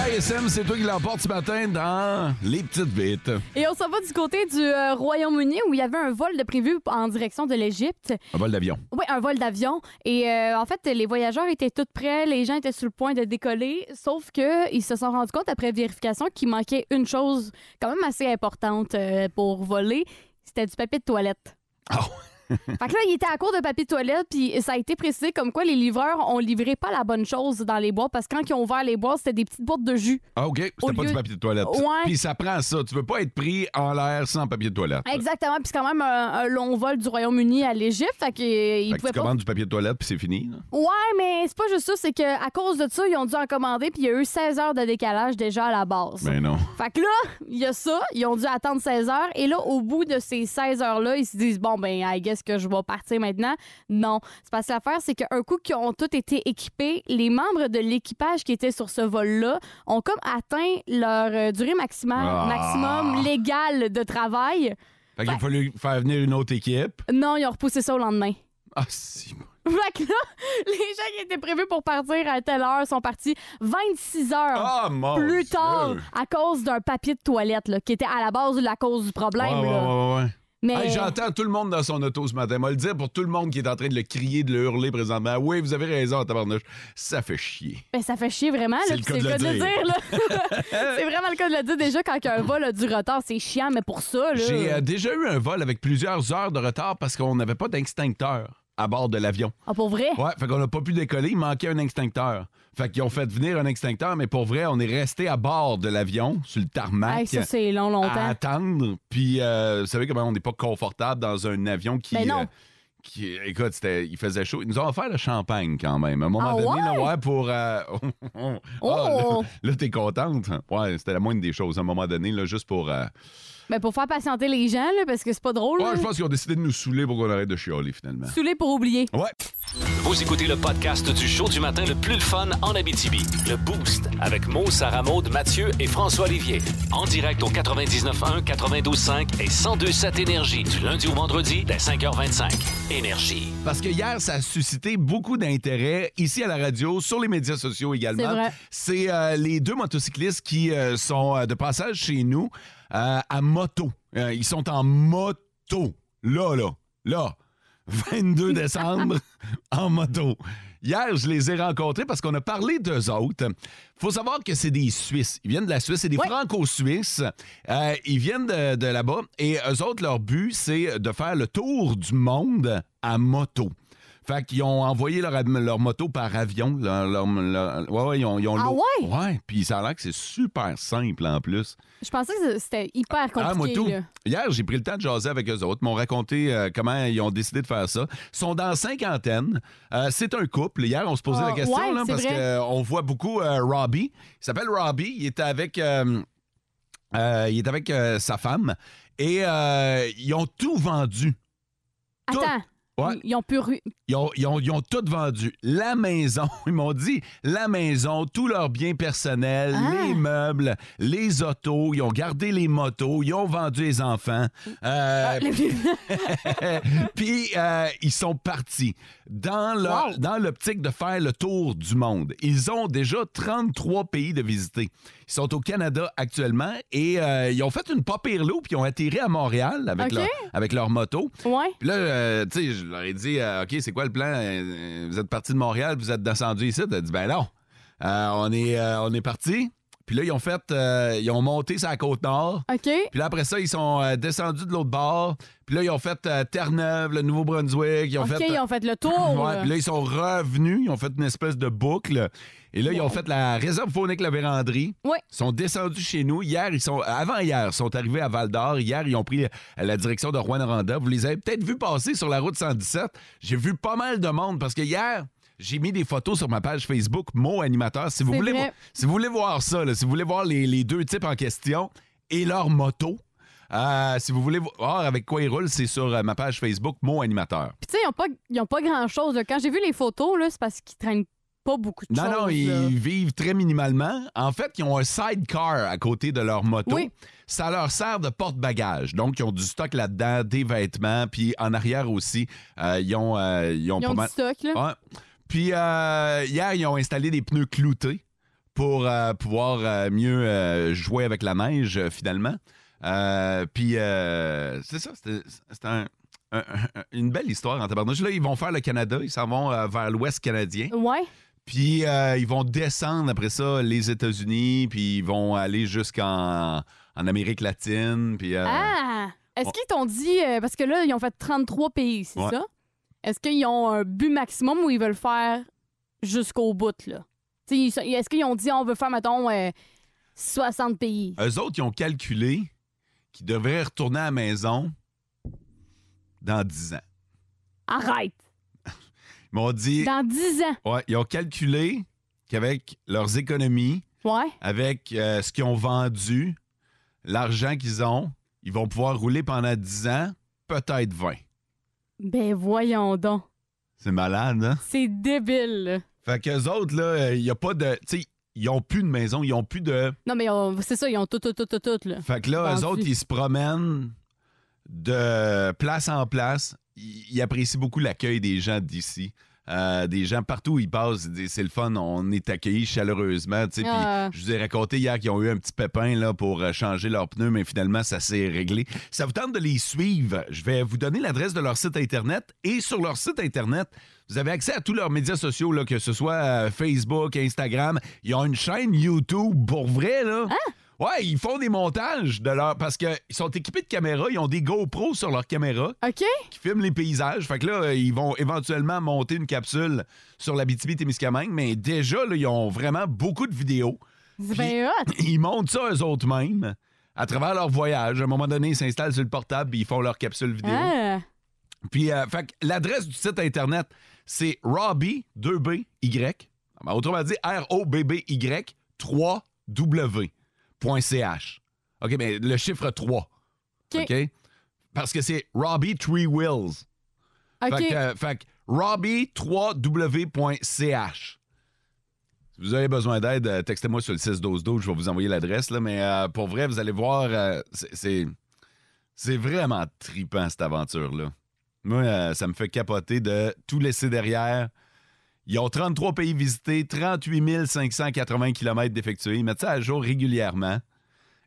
Travail, SM, c'est toi qui l'emporte ce matin dans Les Petites Vites.
Et on s'en va du côté du euh, Royaume-Uni où il y avait un vol de prévu en direction de l'Égypte.
Un vol d'avion.
Oui, un vol d'avion. Et euh, en fait, les voyageurs étaient tous prêts, les gens étaient sur le point de décoller, sauf que ils se sont rendus compte après vérification qu'il manquait une chose quand même assez importante euh, pour voler, c'était du papier de toilette. [LAUGHS] Fait que là, il était à court de papier de toilette, puis ça a été précisé comme quoi les livreurs ont livré pas la bonne chose dans les boîtes, parce que quand ils ont ouvert les boîtes, c'était des petites boîtes de jus.
Ah, OK. C'était pas
lieu-
du papier de toilette.
Ouais.
Puis ça prend ça. Tu veux pas être pris en l'air sans papier de toilette.
Exactement, puis c'est quand même un, un long vol du Royaume-Uni à l'Égypte, fait
que
pouvaient
tu
pas
commandes du papier de toilette, puis c'est fini. là.
Ouais, mais c'est pas juste ça, c'est qu'à cause de ça, ils ont dû en commander, puis il y a eu 16 heures de décalage déjà à la base.
Ben non.
Fait que là, il y a ça, ils ont dû attendre 16 heures, et là, au bout de ces 16 heures-là, ils se disent, bon, ben, I guess que je vais partir maintenant? Non. C'est parce que l'affaire, c'est qu'un coup qu'ils ont tous été équipés, les membres de l'équipage qui étaient sur ce vol-là ont comme atteint leur euh, durée maximum,
Ah.
maximum légale de travail.
Fait qu'il a fallu faire venir une autre équipe.
Non, ils ont repoussé ça au lendemain.
Ah, si. [LAUGHS]
Fait que là, les gens qui étaient prévus pour partir à telle heure sont partis 26 heures
Ah,
plus
Dieu.
tard à cause d'un papier de toilette, là, qui était à la base de la cause du problème.
Ouais, ouais,
là.
ouais, ouais.
Mais
Hey, J'entends tout le monde dans son auto ce matin. Moi, le dire pour tout le monde qui est en train de le crier, de le hurler présentement. Oui, vous avez raison, tabarnouche. Ça fait chier.
ben, ça fait chier vraiment.
C'est le cas de le dire. [LAUGHS]
c'est vraiment le cas de le dire. Déjà, quand un vol a du retard, c'est chiant, mais pour ça.
J'ai euh, déjà eu un vol avec plusieurs heures de retard parce qu'on n'avait pas d'extincteur à bord de l'avion.
Ah, pour vrai?
Ouais, fait qu'on n'a pas pu décoller, il manquait un extincteur. Fait qu'ils ont fait venir un extincteur, mais pour vrai, on est resté à bord de l'avion, sur le tarmac.
Hey, ça, c'est long, longtemps.
à attendre. Puis, euh, vous savez comment on n'est pas confortable dans un avion qui.
Ben non.
euh, qui, écoute, c'était, il faisait chaud. Ils nous ont offert le champagne quand même. À un moment
Ah
donné, là,
ouais?
ouais, pour. euh, Ah, [LAUGHS]
Oh!
là, là, t'es contente. Ouais, c'était la moindre des choses à un moment donné, là, juste pour. euh,
Ben, pour faire patienter les gens, là, parce que c'est pas drôle.
Ouais, je pense qu'ils ont décidé de nous saouler pour qu'on arrête de chialer finalement.
Saoulé pour oublier.
Ouais.
Vous écoutez le podcast du show du matin le plus le fun en Abitibi. Le Boost avec Mo, Sarah Maud, Mathieu et François Olivier. En direct au 99.1, 92.5 et 102.7 Énergie du lundi au vendredi dès 5h25. Énergie.
Parce que hier, ça a suscité beaucoup d'intérêt ici à la radio, sur les médias sociaux également.
C'est vrai.
C'est euh, les deux motocyclistes qui euh, sont euh, de passage chez nous euh, à moto. Euh, ils sont en moto. Là, là, là. [LAUGHS] 22 [LAUGHS] décembre en moto. Hier, je les ai rencontrés parce qu'on a parlé d'eux autres. faut savoir que c'est des Suisses. Ils viennent de la Suisse. C'est des Franco-Suisses. Euh, ils viennent de, de là-bas. Et eux autres, leur but, c'est de faire le tour du monde à moto. Fait qu'ils ont envoyé leur, leur moto par avion. Leur, leur- leur- ouais, ouais, ils ont, ils ont
Ah ouais?
Ouais, puis ça a l'air que c'est super simple en plus.
Je pensais que c'était hyper
Ah, moi
compliqué.
tout.
là.
Hier, j'ai pris le temps de jaser avec eux autres, Ils m'ont raconté euh, comment ils ont décidé de faire ça. Ils sont dans cinquantaine. Euh, c'est un couple. Hier, on se posait
Ah,
la question
ouais,
là,
c'est
parce qu'on voit beaucoup euh, Robbie. Il s'appelle Robbie. Il était avec, il est avec sa femme et euh, ils ont tout vendu. Tout.
Attends.
Ouais.
Ils ont pu.
Ils ont, ils ont- ils ont tout vendu. La maison, [LAUGHS] ils m'ont dit, la maison, tous leurs biens personnels,
Ah.
les meubles, les autos, ils ont gardé les motos, ils ont vendu les enfants. Euh, [LAUGHS] [LAUGHS] Puis euh, ils sont partis dans leur-
Wow.
dans l'optique de faire le tour du monde. Ils ont déjà 33 pays de visiter. Ils sont au Canada actuellement et euh, ils ont fait une pas pire ils ont atterri à Montréal avec, leur, avec leur moto.
Ouais.
Puis là, tu sais, je leur ai dit, OK, c'est quoi le plan? Euh, Vous êtes parti de Montréal, vous êtes descendu ici. T'as dit, ben non. Euh, on est, euh, on est parti. Puis là, ils ont fait, euh, ils ont monté sur la côte nord.
OK.
Puis là, après ça, ils sont euh, descendus de l'autre bord. Puis là, ils ont fait euh, Terre-Neuve, le Nouveau-Brunswick. Ils ont
OK,
fait.
ils ont fait le tour. [LAUGHS]
Ouais, puis là, ils sont revenus. Ils ont fait une espèce de boucle. Et là, ils ont fait la réserve faunique La Vérandrie.
Ouais.
Ils sont descendus chez nous. Hier, ils sont. Avant hier, ils sont arrivés à Val d'Or. Hier, ils ont pris la direction de Rouen-Noranda. Vous les avez peut-être vus passer sur la route 117. J'ai vu pas mal de monde parce que hier. J'ai mis des photos sur ma page Facebook, Mot Animateur. Si vous, voulez,
vrai.
si vous voulez voir ça, là, si vous voulez voir les, les deux types en question et leur moto, euh, si vous voulez voir avec quoi ils roulent, c'est sur euh, ma page Facebook, Mot Animateur.
Puis tu sais, ils ont pas, pas grand-chose. Quand j'ai vu les photos, c'est parce qu'ils traînent pas beaucoup de
Non,
choses.
non,
là.
ils vivent très minimalement. En fait, ils ont un sidecar à côté de leur moto.
Oui.
Ça leur sert de porte-bagages. Donc, ils ont du stock là-dedans, des vêtements. Puis en arrière aussi, euh, ils ont, ils ont
Ils
pas
ont
mal.
du stock, là.
Puis euh, hier, ils ont installé des pneus cloutés pour euh, pouvoir euh, mieux euh, jouer avec la neige, finalement. Puis c'est ça, un- un- un- une belle histoire en tabarnouche. Là, ils vont faire le Canada, ils s'en vont vers l'ouest canadien.
Ouais.
Puis euh, ils vont descendre après ça les États-Unis, puis ils vont aller jusqu'en en Amérique latine. Puis,
Ah! Est-ce qu'ils t'ont dit. parce que là, ils ont fait 33 pays, c'est
Ouais.
ça? Est-ce qu'ils ont un but maximum ou ils veulent faire jusqu'au bout, là? Est-ce qu'ils ont dit on veut faire, mettons, euh, 60 pays?
Eux autres, ils ont calculé qu'ils devraient retourner à la maison dans 10 ans.
Arrête!
Ils m'ont dit.
Dans 10 ans?
Ouais, ils ont calculé qu'avec leurs économies,
Ouais.
avec euh, ce qu'ils ont vendu, l'argent qu'ils ont, ils vont pouvoir rouler pendant 10 ans, peut-être 20.
Ben voyons donc.
C'est malade, hein?
C'est débile. là.
Fait qu'eux autres, là, il n'y a pas de. Tu sais, ils ont plus de maison, ils ont plus de.
Non, mais on- c'est ça, ils ont tout, tout, tout, tout, tout, là.
Fait que là, eux autres, ils se promènent de place en place. Ils, ils apprécient beaucoup l'accueil des gens d'ici. Euh, des gens partout où ils passent, c'est le fun, on est accueillis chaleureusement. Puis
Ah.
je vous ai raconté hier qu'ils ont eu un petit pépin là, pour euh, changer leurs pneus, mais finalement, ça s'est réglé. Ça vous tente de les suivre. Je vais vous donner l'adresse de leur site Internet. Et sur leur site Internet, vous avez accès à tous leurs médias sociaux, là, que ce soit euh, Facebook, Instagram. Ils ont une chaîne YouTube pour vrai. Là. Ouais, ils font des montages de leur. Parce qu'ils sont équipés de caméras, ils ont des GoPros sur leur caméra
OK?
qui filment les paysages. Fait que là, euh, ils vont éventuellement monter une capsule sur la témiscamingue mais déjà, là, ils ont vraiment beaucoup de vidéos.
C'est bien hot.
Ils montent ça eux autres mêmes à travers leur voyage. À un moment donné, ils s'installent sur le portable puis ils font leur capsule vidéo.
Ah.
Puis, euh, fait que l'adresse du site Internet, c'est Robbie, 2B-Y. Ben, Autrement dit, R-O-B-B-Y, 3W.ch. OK, mais le chiffre 3.
OK.
Parce que c'est Robbie Three Wheels.
OK.
Fait que, euh, fait que Robbie3w.ch. Si vous avez besoin d'aide, euh, textez-moi sur le 61212, je vais vous envoyer l'adresse. là, Mais euh, pour vrai, vous allez voir, euh, c'est- c'est vraiment tripant cette aventure-là. Moi, ça me fait capoter de tout laisser derrière. Ils ont 33 pays visités, 38 580 km d'effectués. Ils mettent ça à jour régulièrement.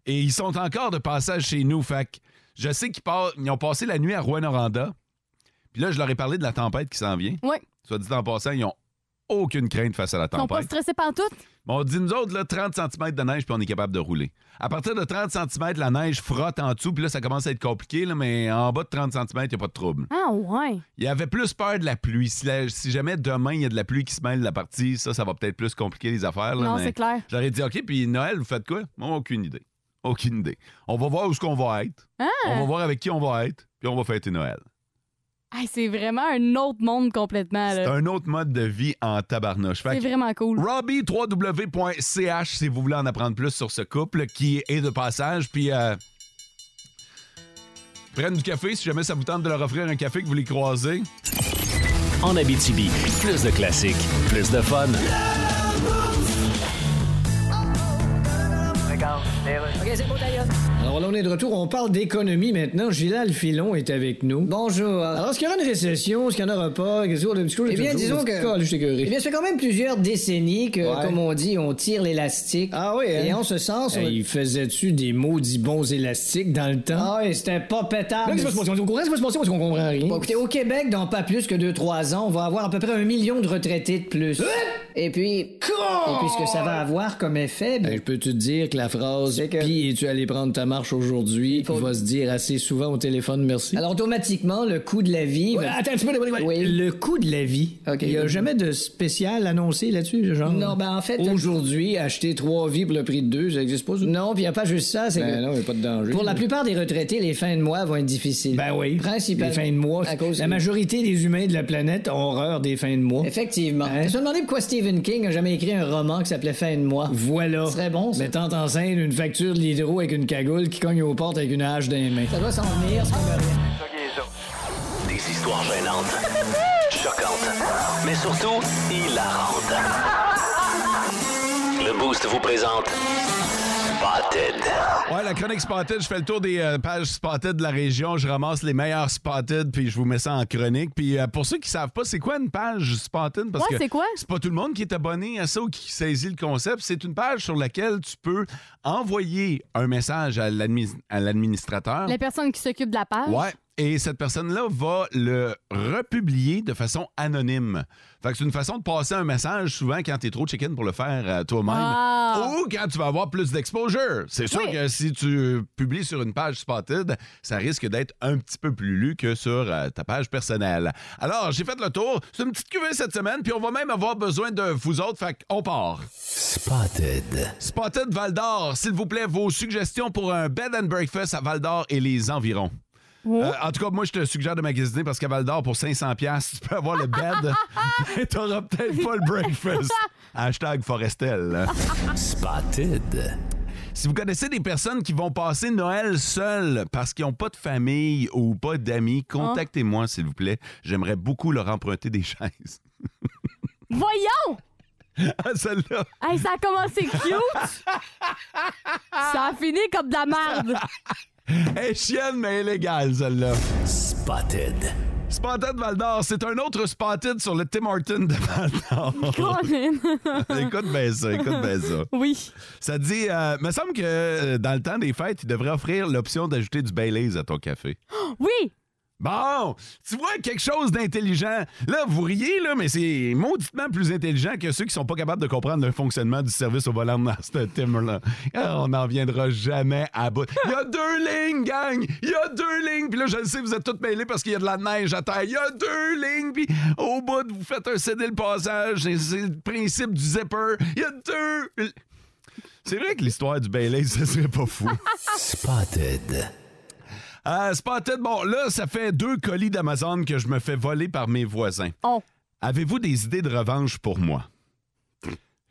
Et ils sont encore de passage chez nous. Fait que je sais qu'ils ils ont passé la nuit à Rouen-Noranda. Puis là, je leur ai parlé de la tempête qui s'en vient.
Ouais.
Soit dit en passant, ils ont aucune crainte face à la
Ils sont pas
tempête.
stressés par tout?
Bon, on dit nous autres, là, 30 cm de neige, puis on est capable de rouler. À partir de 30 cm, la neige frotte en dessous, puis là, ça commence à être compliqué, là, mais en bas de 30 cm, il n'y a pas de trouble.
Ah, ouais.
Il y avait plus peur de la pluie. Si, la- si jamais demain, il y a de la pluie qui se mêle de la partie, ça, ça va peut-être plus compliquer les affaires. là,
Non, c'est clair.
J'aurais dit, OK, puis Noël, vous faites quoi? Moi, aucune idée. Aucune idée. On va voir où est-ce qu'on va être.
Ah!
On va voir avec qui on va être, puis on va fêter Noël.
Hey, c'est vraiment un autre monde complètement.
C'est un autre mode de vie en tabarnouche.
C'est vraiment cool.
Robbie, www.ch si vous voulez en apprendre plus sur ce couple qui est de passage. Puis, euh, prennent du café si jamais ça vous tente de leur offrir un café que vous les croisez.
En Abitibi, plus de classiques, plus de fun.
OK, c'est beau, d'ailleurs.
Alors là, on est de retour. On parle d'économie maintenant. Gilal Filon est avec nous.
Bonjour.
Alors, est-ce qu'il y aura une récession? Est-ce qu'il n'y en aura pas? Qu'est-ce qu'on a-
Eh bien, disons que-
je.
Eh bien, ça fait quand même plusieurs décennies que,
Ouais.
comme on dit, on tire l'élastique.
Ah oui, hein?
Et en ce sens, on...
Hey, faisais-tu des maudits bons élastiques dans le temps?
Ah oui, c'était pas.
Là, qu'est-ce qui va se passer? On comprend se parce qu'on comprend rien.
Bon, écoutez, au Québec, dans pas plus que 2-3 ans, on va avoir à peu près un million de retraités de plus. Et puis... Et puis, ce que ça va avoir comme effet... ben,
Hey, je peux te dire que la phrase
C'est que-
Puis es-tu allé prendre ta marche aujourd'hui
faut-
va se dire assez souvent au téléphone merci.
Alors, automatiquement, le coût de la vie...
Ouais, attends un petit peu, ouais, ouais.
Oui.
Le coût de la vie. Il n'y a jamais de spécial annoncé là-dessus, genre?
Non, ben en fait...
Aujourd'hui, acheter trois vies pour le prix de deux, ça n'existe pas, ça?
Non, puis il n'y a pas juste ça, c'est
Ben
que...
non, il n'y a pas de danger.
Pour la plupart des retraités, les fins de mois vont être difficiles.
Ben oui.
Principalement.
Les fins de mois.
À cause
La majorité des humains de la planète ont horreur des fins de mois.
Effectivement.
Hein?
Je me demandais pourquoi Stephen King a jamais écrit un roman qui s'appelait Fin de mois.
Voilà.
Ce serait bon, ça.
Mettant en scène une facture de l'hydro avec une cagoule qui cogne aux portes avec une hache dans les mains.
Ça doit s'en venir, ce qu'on veut rien.
Des histoires gênantes, [LAUGHS] choquantes, mais surtout hilarantes. Le Boost vous présente Spotted.
Ouais, la chronique Spotted, je fais le tour des euh, pages Spotted de la région. Je ramasse les meilleurs Spotted, puis je vous mets ça en chronique. Puis euh, pour ceux qui savent pas, c'est quoi une page Spotted? Parce
Ouais,
que
c'est quoi?
c'est pas tout le monde qui est abonné à ça ou qui saisit le concept. C'est une page sur laquelle tu peux envoyer un message à l'administrateur.
La personne qui s'occupe de la page?
Ouais. Et cette personne-là va le republier de façon anonyme. Fait que c'est une façon de passer un message souvent quand t'es trop chicken pour le faire euh, toi-même.
Ah.
Ou quand tu vas avoir plus d'exposure. C'est sûr
Oui.
que si tu publies sur une page Spotted, ça risque d'être un petit peu plus lu que sur euh, ta page personnelle. Alors, j'ai fait le tour. C'est une petite cuvée cette semaine, puis on va même avoir besoin de vous autres. Fait qu'on part.
Spotted.
Spotted Val d'Or, s'il vous plaît, vos suggestions pour un bed and breakfast à Val d'Or et les environs. Euh, en tout cas, moi, je te suggère de magasiner parce qu'à Val d'Or, pour 500$, piastres, tu peux avoir le bed, [LAUGHS] mais t'auras peut-être pas le breakfast. Hashtag Forestel.
Spotted.
Si vous connaissez des personnes qui vont passer Noël seules parce qu'ils n'ont pas de famille ou pas d'amis, contactez-moi, s'il vous plaît. J'aimerais beaucoup leur emprunter des chaises. [LAUGHS]
Voyons!
Ah, celle-là.
Hey, ça a commencé cute! [LAUGHS] ça a fini comme de la merde! [LAUGHS]
Elle est chienne, mais illégale, celle-là.
Spotted.
Spotted Val d'Or, c'est un autre Spotted sur le Tim Horton de Val d'Or.
Colin. [LAUGHS]
écoute bien ça, écoute bien ça.
oui.
Ça dit, euh, me semble que euh, dans le temps des fêtes, ils devraient offrir l'option d'ajouter du Baileys à ton café.
Oui!
Bon, tu vois quelque chose d'intelligent. Là, vous riez, là, mais c'est mauditement plus intelligent que ceux qui sont pas capables de comprendre le fonctionnement du service au volant dans ce Tim-là. Ah, On n'en viendra jamais à bout. Il y a deux lignes, gang! Il y a deux lignes! Puis là, je le sais, vous êtes tous mêlés parce qu'il y a de la neige à terre. Il y a deux lignes! Puis au bout, vous faites un céder le passage. C'est c'est le principe du zipper. Il y a deux... C'est vrai que l'histoire du Bailey, ce serait pas fou. [LAUGHS]
Spotted.
Euh, Spotted, bon, là, ça fait deux colis d'Amazon que je me fais voler par mes voisins.
Oh.
Avez-vous des idées de revanche pour moi?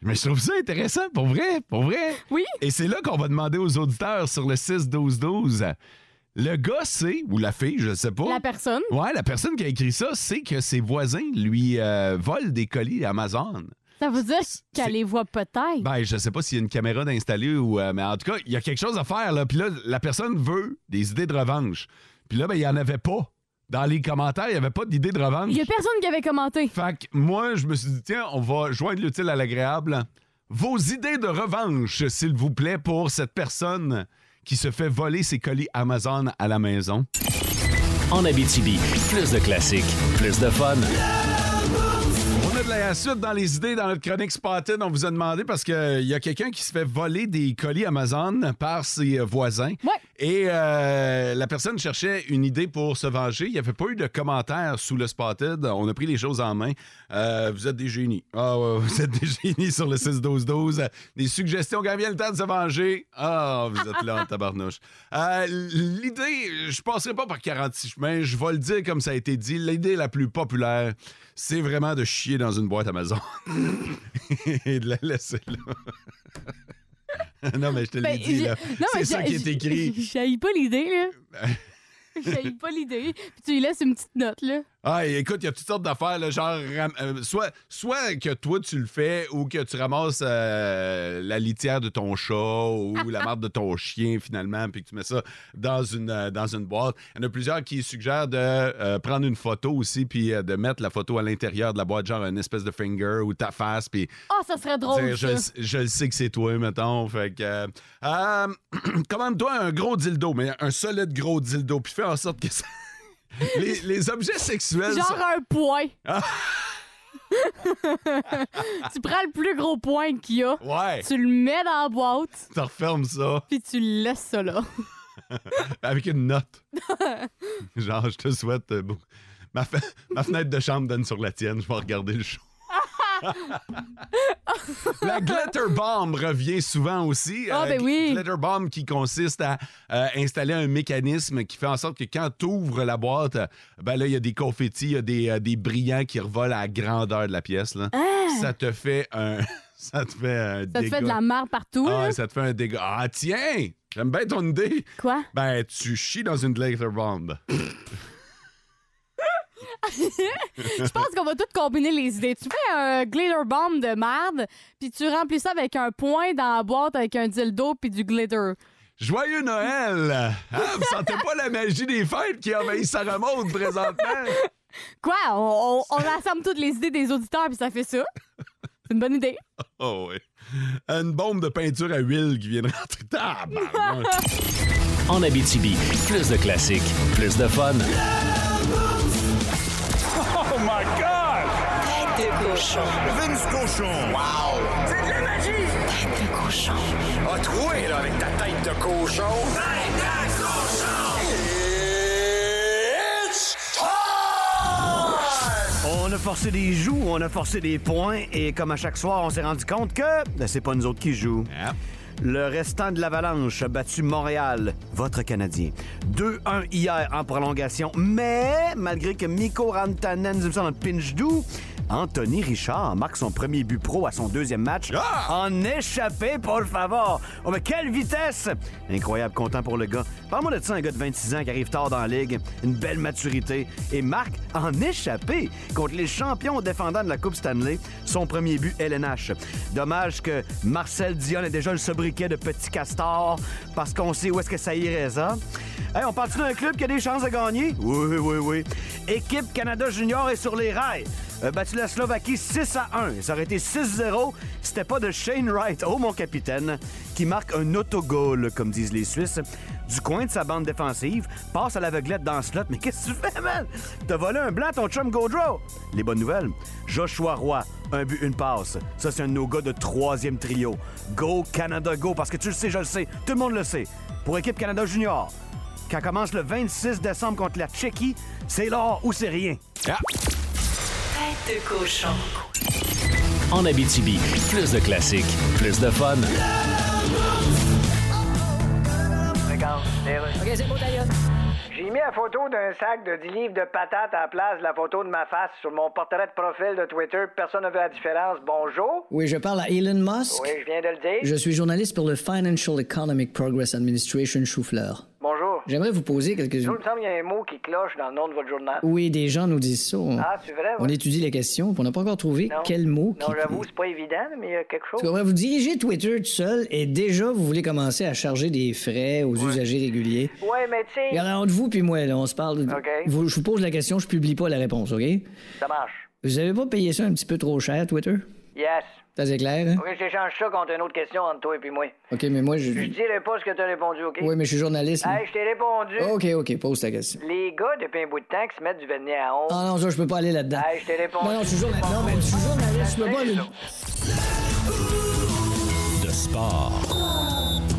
Mais je trouve ça intéressant, pour vrai, pour vrai.
Oui.
Et c'est là qu'on va demander aux auditeurs sur le 6-12-12. Le gars sait, ou la fille, je sais pas.
La personne.
Ouais, la personne qui a écrit ça sait que ses voisins lui euh, volent des colis Amazon.
Ça veut dire qu'elle les voit peut-être.
Ben, je sais pas s'il y a une caméra d'installer ou. euh, mais en tout cas, il y a quelque chose à faire, là. Puis là, la personne veut des idées de revanche. Puis là, ben, il y en avait pas. Dans les commentaires, il n'y avait pas d'idées de revanche.
Il y a personne qui avait commenté.
Fait que moi, je me suis dit, tiens, on va joindre l'utile à l'agréable. Vos idées de revanche, s'il vous plaît, pour cette personne qui se fait voler ses colis Amazon à la maison.
En Abitibi, plus de classiques, plus de fun.
On a de la suite dans les idées dans notre chronique Spotted. On vous a demandé parce qu'il y a quelqu'un qui se fait voler des colis Amazon par ses euh, voisins. Et euh, la personne cherchait une idée pour se venger. Il n'y avait pas eu de commentaires sous le Spotted. On a pris les choses en main. Euh, vous êtes des génies. Ah, ouais, vous êtes des [LAUGHS] génies sur le 6-12-12. Des suggestions quand vient le temps de se venger. Ah, vous êtes là en [LAUGHS] tabarnouche. Euh, L'idée, je passerai pas par 46 chemins. Je vais le dire comme ça a été dit. L'idée la plus populaire, c'est vraiment de chier dans une boîte Amazon [LAUGHS] et de la laisser là. [LAUGHS] non, mais je te l'ai
Ben,
dit, là. C'est ça qui est écrit.
J'haïs pas l'idée, là. [LAUGHS] J'haïs pas l'idée. Puis tu lui laisses une petite note, là.
Ah, écoute, il y a toutes sortes d'affaires, là, genre, euh, soit, soit que toi tu le fais ou que tu ramasses euh, la litière de ton chat ou [LAUGHS] la marde de ton chien, finalement, puis que tu mets ça dans une, euh, dans une boîte. Il y en a plusieurs qui suggèrent de prendre une photo aussi, puis de mettre la photo à l'intérieur de la boîte, genre une espèce de finger ou ta face, puis
Ah, ça serait drôle,
je,
ça.
je le sais que c'est toi, mettons. Fait que. [CLEARS THROAT] Commande-toi un gros dildo, mais un solide gros dildo, puis fais en sorte que ça. Les, les objets sexuels.
Genre un point.
Ah. [LAUGHS]
tu prends le plus gros point qu'il y a.
Ouais.
Tu le mets dans la boîte,
Tu refermes ça
puis tu laisses ça là. [LAUGHS]
avec une note. Genre, je te souhaite. euh, ma, fe- ma fenêtre de chambre donne sur la tienne. Je vais regarder le show. La glitter bomb revient souvent aussi.
Ah, ben
gl-
oui.
Glitter bomb qui consiste à euh, installer un mécanisme qui fait en sorte que quand tu ouvres la boîte, euh, ben là, il y a des confettis, il y a des, euh, des brillants qui revolent à la grandeur de la pièce. Là. [LAUGHS] Ça te fait un. Ça te fait un
Ah! Ça te fait de la merde partout.
Ah,
là?
ça te fait un dégât. Ah, tiens! J'aime bien ton idée.
Quoi?
Ben, tu chies dans une glitter bomb. [LAUGHS] [LAUGHS]
Je pense qu'on va tout combiner les idées. Tu fais un glitter bomb de merde, puis tu remplis ça avec un point dans la boîte avec un dildo puis du glitter.
Joyeux Noël! Hein, vous sentez pas la magie des fêtes qui envahit sa remonte présentement?
Quoi? On, on- on assemble toutes les idées des auditeurs puis ça fait ça? C'est une bonne idée.
Oh oui. Une bombe de peinture à huile qui vient de rentrer. Tabarnak.
En Abitibi, plus de classiques, plus de fun.
Cochon.
Vince cochon. Wow! C'est de la magie! Tête de cochon. A troué, là, avec ta tête de cochon. Tête de cochon! It's
On a forcé des joues, on a forcé des points, et comme à chaque soir, on s'est rendu compte que ben, c'est pas nous autres qui jouent. Le restant de l'Avalanche a battu Montréal, votre Canadien. 2-1 hier en prolongation, mais malgré que Mikko Rantanen nous dans le pinch doux, Anthony Richard marque son premier but pro à son deuxième match en échappé, pour favor. Oh, mais quelle vitesse! Incroyable, content pour le gars. Parle-moi de ça, un gars de 26 ans qui arrive tard dans la ligue, une belle maturité, et marque en échappé contre les champions défendants de la Coupe Stanley, son premier but LNH. Dommage que Marcel Dion ait déjà le de petit castor, parce qu'on sait où est-ce que ça irait, ça. Hey, on partit d'un club qui a des chances de gagner? Oui, oui, oui. Équipe Canada Junior est sur les rails. A battu la Slovaquie 6 à 1. Ça aurait été 6-0. C'était pas de Shane Wright, oh mon capitaine, qui marque un autogol, comme disent les Suisses, du coin de sa bande défensive, passe à l'aveuglette dans le slot. Mais qu'est-ce que tu fais, man? T'as volé un blanc, ton chum Gaudreau. Les bonnes nouvelles. Joshua Roy, un but, une passe. Ça, c'est un de nos gars de troisième trio. Go Canada, go! Parce que tu le sais, je le sais. Tout le monde le sait. Pour équipe Canada Junior, quand commence le 26 décembre contre la Tchéquie, c'est l'or ou c'est rien.
Tête de cochon.
En Abitibi, plus de classiques, plus de fun.
OK, c'est beau, d'ailleurs. J'ai mis la photo d'un sac de 10 livres de patates à la place de la photo de ma face sur mon portrait de profil de Twitter. Personne n'a vu la différence. Bonjour.
Oui, je parle à Elon Musk.
Oui, je viens de le dire.
Je suis journaliste pour le Financial Economic Progress Administration Choufleur.
Bonjour.
J'aimerais vous poser quelques...
Il me semble qu'il y a un mot qui cloche dans le nom de votre journal.
Oui, des gens nous disent ça. On,
Ah, c'est vrai?
on étudie les questions, puis on n'a pas encore trouvé
Non.
quel mot qui...
Non, j'avoue, c'est pas évident, mais il y a quelque chose.
Comprends? Vous dirigez Twitter tout seul et déjà vous voulez commencer à charger des frais aux usagers réguliers.
Ouais, mais tu sais.
Regardez, entre vous puis moi, là, on se parle.
OK.
Vous- je vous pose la question, je publie pas la réponse, OK?
Ça marche.
Vous avez pas payé ça un petit peu trop cher, Twitter?
Yes.
C'est assez clair, hein?
OK, je t'échange ça contre une autre question entre toi et puis moi.
OK, mais moi, je.
Je dirai pas ce que t'as répondu, OK?
Oui, mais je suis journaliste.
Hey, je t'ai répondu.
OK, OK, pose ta question.
Les gars, depuis un bout de temps, qui se mettent du vernis à ongles.
Ah non, ça, je peux pas aller là-dedans.
Hey, je t'ai répondu.
Non, non, je suis journaliste. Non, mais je suis journaliste, je peux pas aller.
De sport.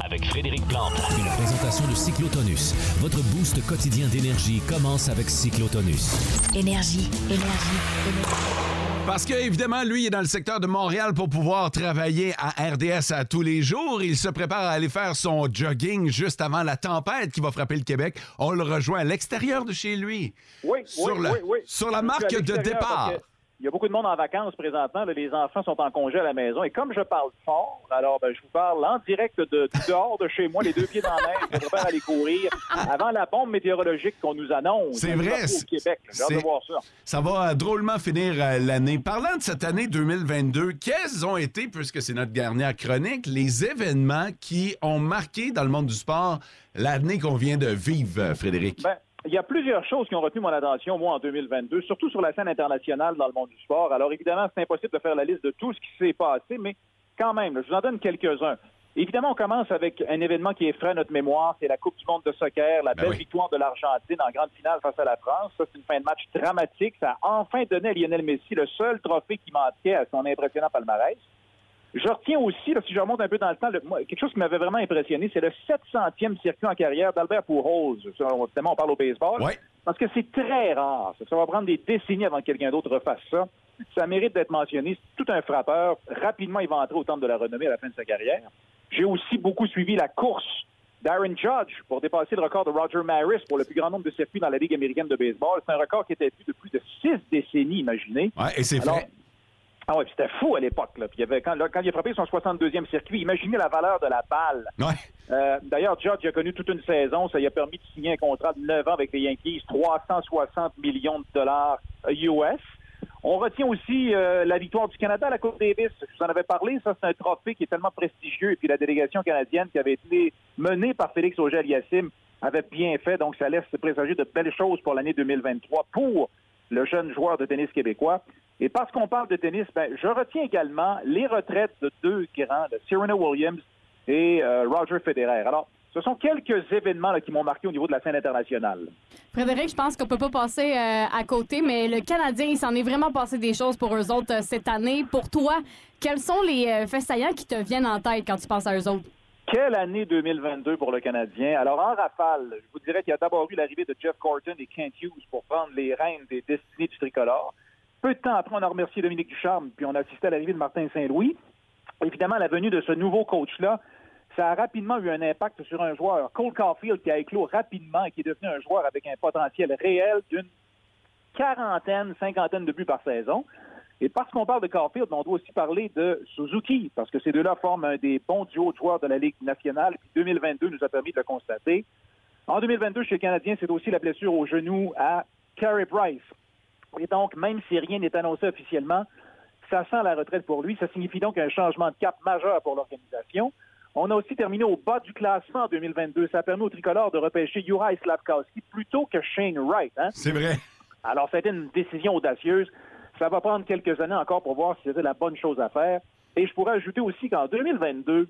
Avec Frédéric Plante. Une présentation de Cyclotonus. Votre boost quotidien d'énergie commence avec Cyclotonus.
Énergie, énergie, énergie.
Parce que, évidemment, lui, il est dans le secteur de Montréal pour pouvoir travailler à RDS à tous les jours. Il se prépare à aller faire son jogging juste avant la tempête qui va frapper le Québec. On le rejoint à l'extérieur de chez lui.
Oui,
Sur
oui,
la-
oui, oui.
sur la
Je suis
marque de départ.
Il y a beaucoup de monde en vacances présentement. là. les enfants sont en congé à la maison. Et comme je parle fort, alors ben, je vous parle en direct de, de dehors de chez moi, les deux pieds dans la neige. Je me prépare à aller courir avant la bombe météorologique qu'on nous annonce.
C'est vrai,
Au Québec. J'ai hâte de voir ça.
Ça va euh, drôlement finir euh, l'année. Parlant de cette année 2022, quels ont été, puisque c'est notre dernière chronique, les événements qui ont marqué dans le monde du sport l'année qu'on vient de vivre, euh, Frédéric?
Ben, il y a plusieurs choses qui ont retenu mon attention, moi, en 2022, surtout sur la scène internationale dans le monde du sport. Alors, évidemment, c'est impossible de faire la liste de tout ce qui s'est passé, mais quand même, je vous en donne quelques-uns. Évidemment, on commence avec un événement qui à notre mémoire, c'est la Coupe du monde de soccer, la belle victoire de l'Argentine en grande finale face à la France. Ça, c'est une fin de match dramatique. Ça a enfin donné à Lionel Messi le seul trophée qui manquait à son impressionnant palmarès. Je retiens aussi, là, si je remonte un peu dans le temps, le- moi, quelque chose qui m'avait vraiment impressionné, c'est le 700e circuit en carrière d'Albert Pujols. Ça, on- parle au baseball. Parce que c'est très rare. Ça, va prendre des décennies avant que quelqu'un d'autre refasse ça. Ça mérite d'être mentionné. C'est tout un frappeur. Rapidement, il va entrer au temple de la renommée à la fin de sa carrière. J'ai aussi beaucoup suivi la course d'Aaron Judge pour dépasser le record de Roger Maris pour le plus grand nombre de circuits dans la Ligue américaine de baseball. C'est un record qui était vu de plus de six décennies, imaginez.
Ouais, et c'est fait.
Ah ouais, c'était fou à l'époque. Là. Puis il y avait, quand, là, quand il a frappé son 62e circuit, imaginez la valeur de la balle. Euh, D'ailleurs, Judge a connu toute une saison. Ça lui a permis de signer un contrat de 9 ans avec les Yankees, 360 millions de dollars US. On retient aussi euh, la victoire du Canada à la Coupe Davis. Je vous en avais parlé. Ça, c'est un trophée qui est tellement prestigieux. Et puis la délégation canadienne qui avait été menée par Félix Auger-Aliassime avait bien fait. Donc, ça laisse présager de belles choses pour l'année 2023 pour le jeune joueur de tennis québécois. Et parce qu'on parle de tennis, ben, je retiens également les retraites de deux grands, de Serena Williams et euh, Roger Federer. Alors, ce sont quelques événements qui m'ont marqué au niveau de la scène internationale.
Frédéric, je pense qu'on peut pas passer euh, à côté, mais le Canadien, il s'en est vraiment passé des choses pour eux autres euh, cette année. Pour toi, quels sont les faits qui te viennent en tête quand tu penses à eux autres?
Quelle année 2022 pour le Canadien? Alors, en rafale, je vous dirais qu'il y a d'abord eu l'arrivée de Jeff Corton et Kent Hughes pour prendre les rênes des destinées du tricolore. Peu de temps après, on a remercié Dominique Ducharme, puis on a assisté à l'arrivée de Martin Saint-Louis. Évidemment, la venue de ce nouveau coach-là, ça a rapidement eu un impact sur un joueur, Cole Caulfield, qui a éclos rapidement et qui est devenu un joueur avec un potentiel réel d'une quarantaine, cinquantaine de buts par saison. Et parce qu'on parle de Caulfield, on doit aussi parler de Suzuki, parce que ces deux-là forment un des bons duos de joueurs de la Ligue nationale. Puis 2022 nous a permis de le constater. En 2022, chez les Canadiens, c'est aussi la blessure au genou à Carey Price. Et donc, même si rien n'est annoncé officiellement, ça sent la retraite pour lui. Ça signifie donc un changement de cap majeur pour l'organisation. On a aussi terminé au bas du classement en 2022. Ça a permis au tricolore de repêcher Juraj Slavkowski plutôt que Shane Wright. hein.
C'est vrai.
Alors, ça a été une décision audacieuse. Ça va prendre quelques années encore pour voir si c'était la bonne chose à faire. Et je pourrais ajouter aussi qu'en 2022,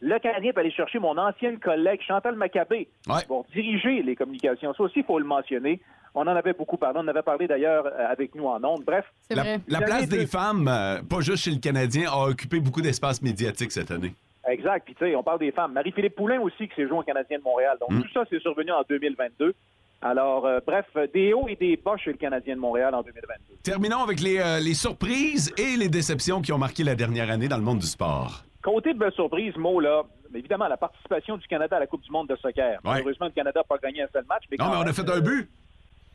le Canadien peut aller chercher mon ancienne collègue Chantal Maccabé pour diriger les communications. Ça aussi, il faut le mentionner. On en avait beaucoup parlé. On en avait parlé d'ailleurs euh, avec nous en ondes. Bref.
La, la place des femmes, euh, pas juste chez le Canadien, a occupé beaucoup d'espace médiatique cette année.
Exact. Puis, tu sais, on parle des femmes. Marie-Philippe Poulain aussi, qui s'est joué au Canadien de Montréal. Donc,
Mm.
tout ça, c'est survenu en 2022. Alors, euh, bref, des hauts et des bas chez le Canadien de Montréal en 2022.
Terminons avec les, euh, les surprises et les déceptions qui ont marqué la dernière année dans le monde du sport.
Côté de surprise, mot là, évidemment, la participation du Canada à la Coupe du monde de soccer.
Ouais.
Malheureusement, le Canada n'a pas gagné un seul match. Mais
Non, mais on a fait un but.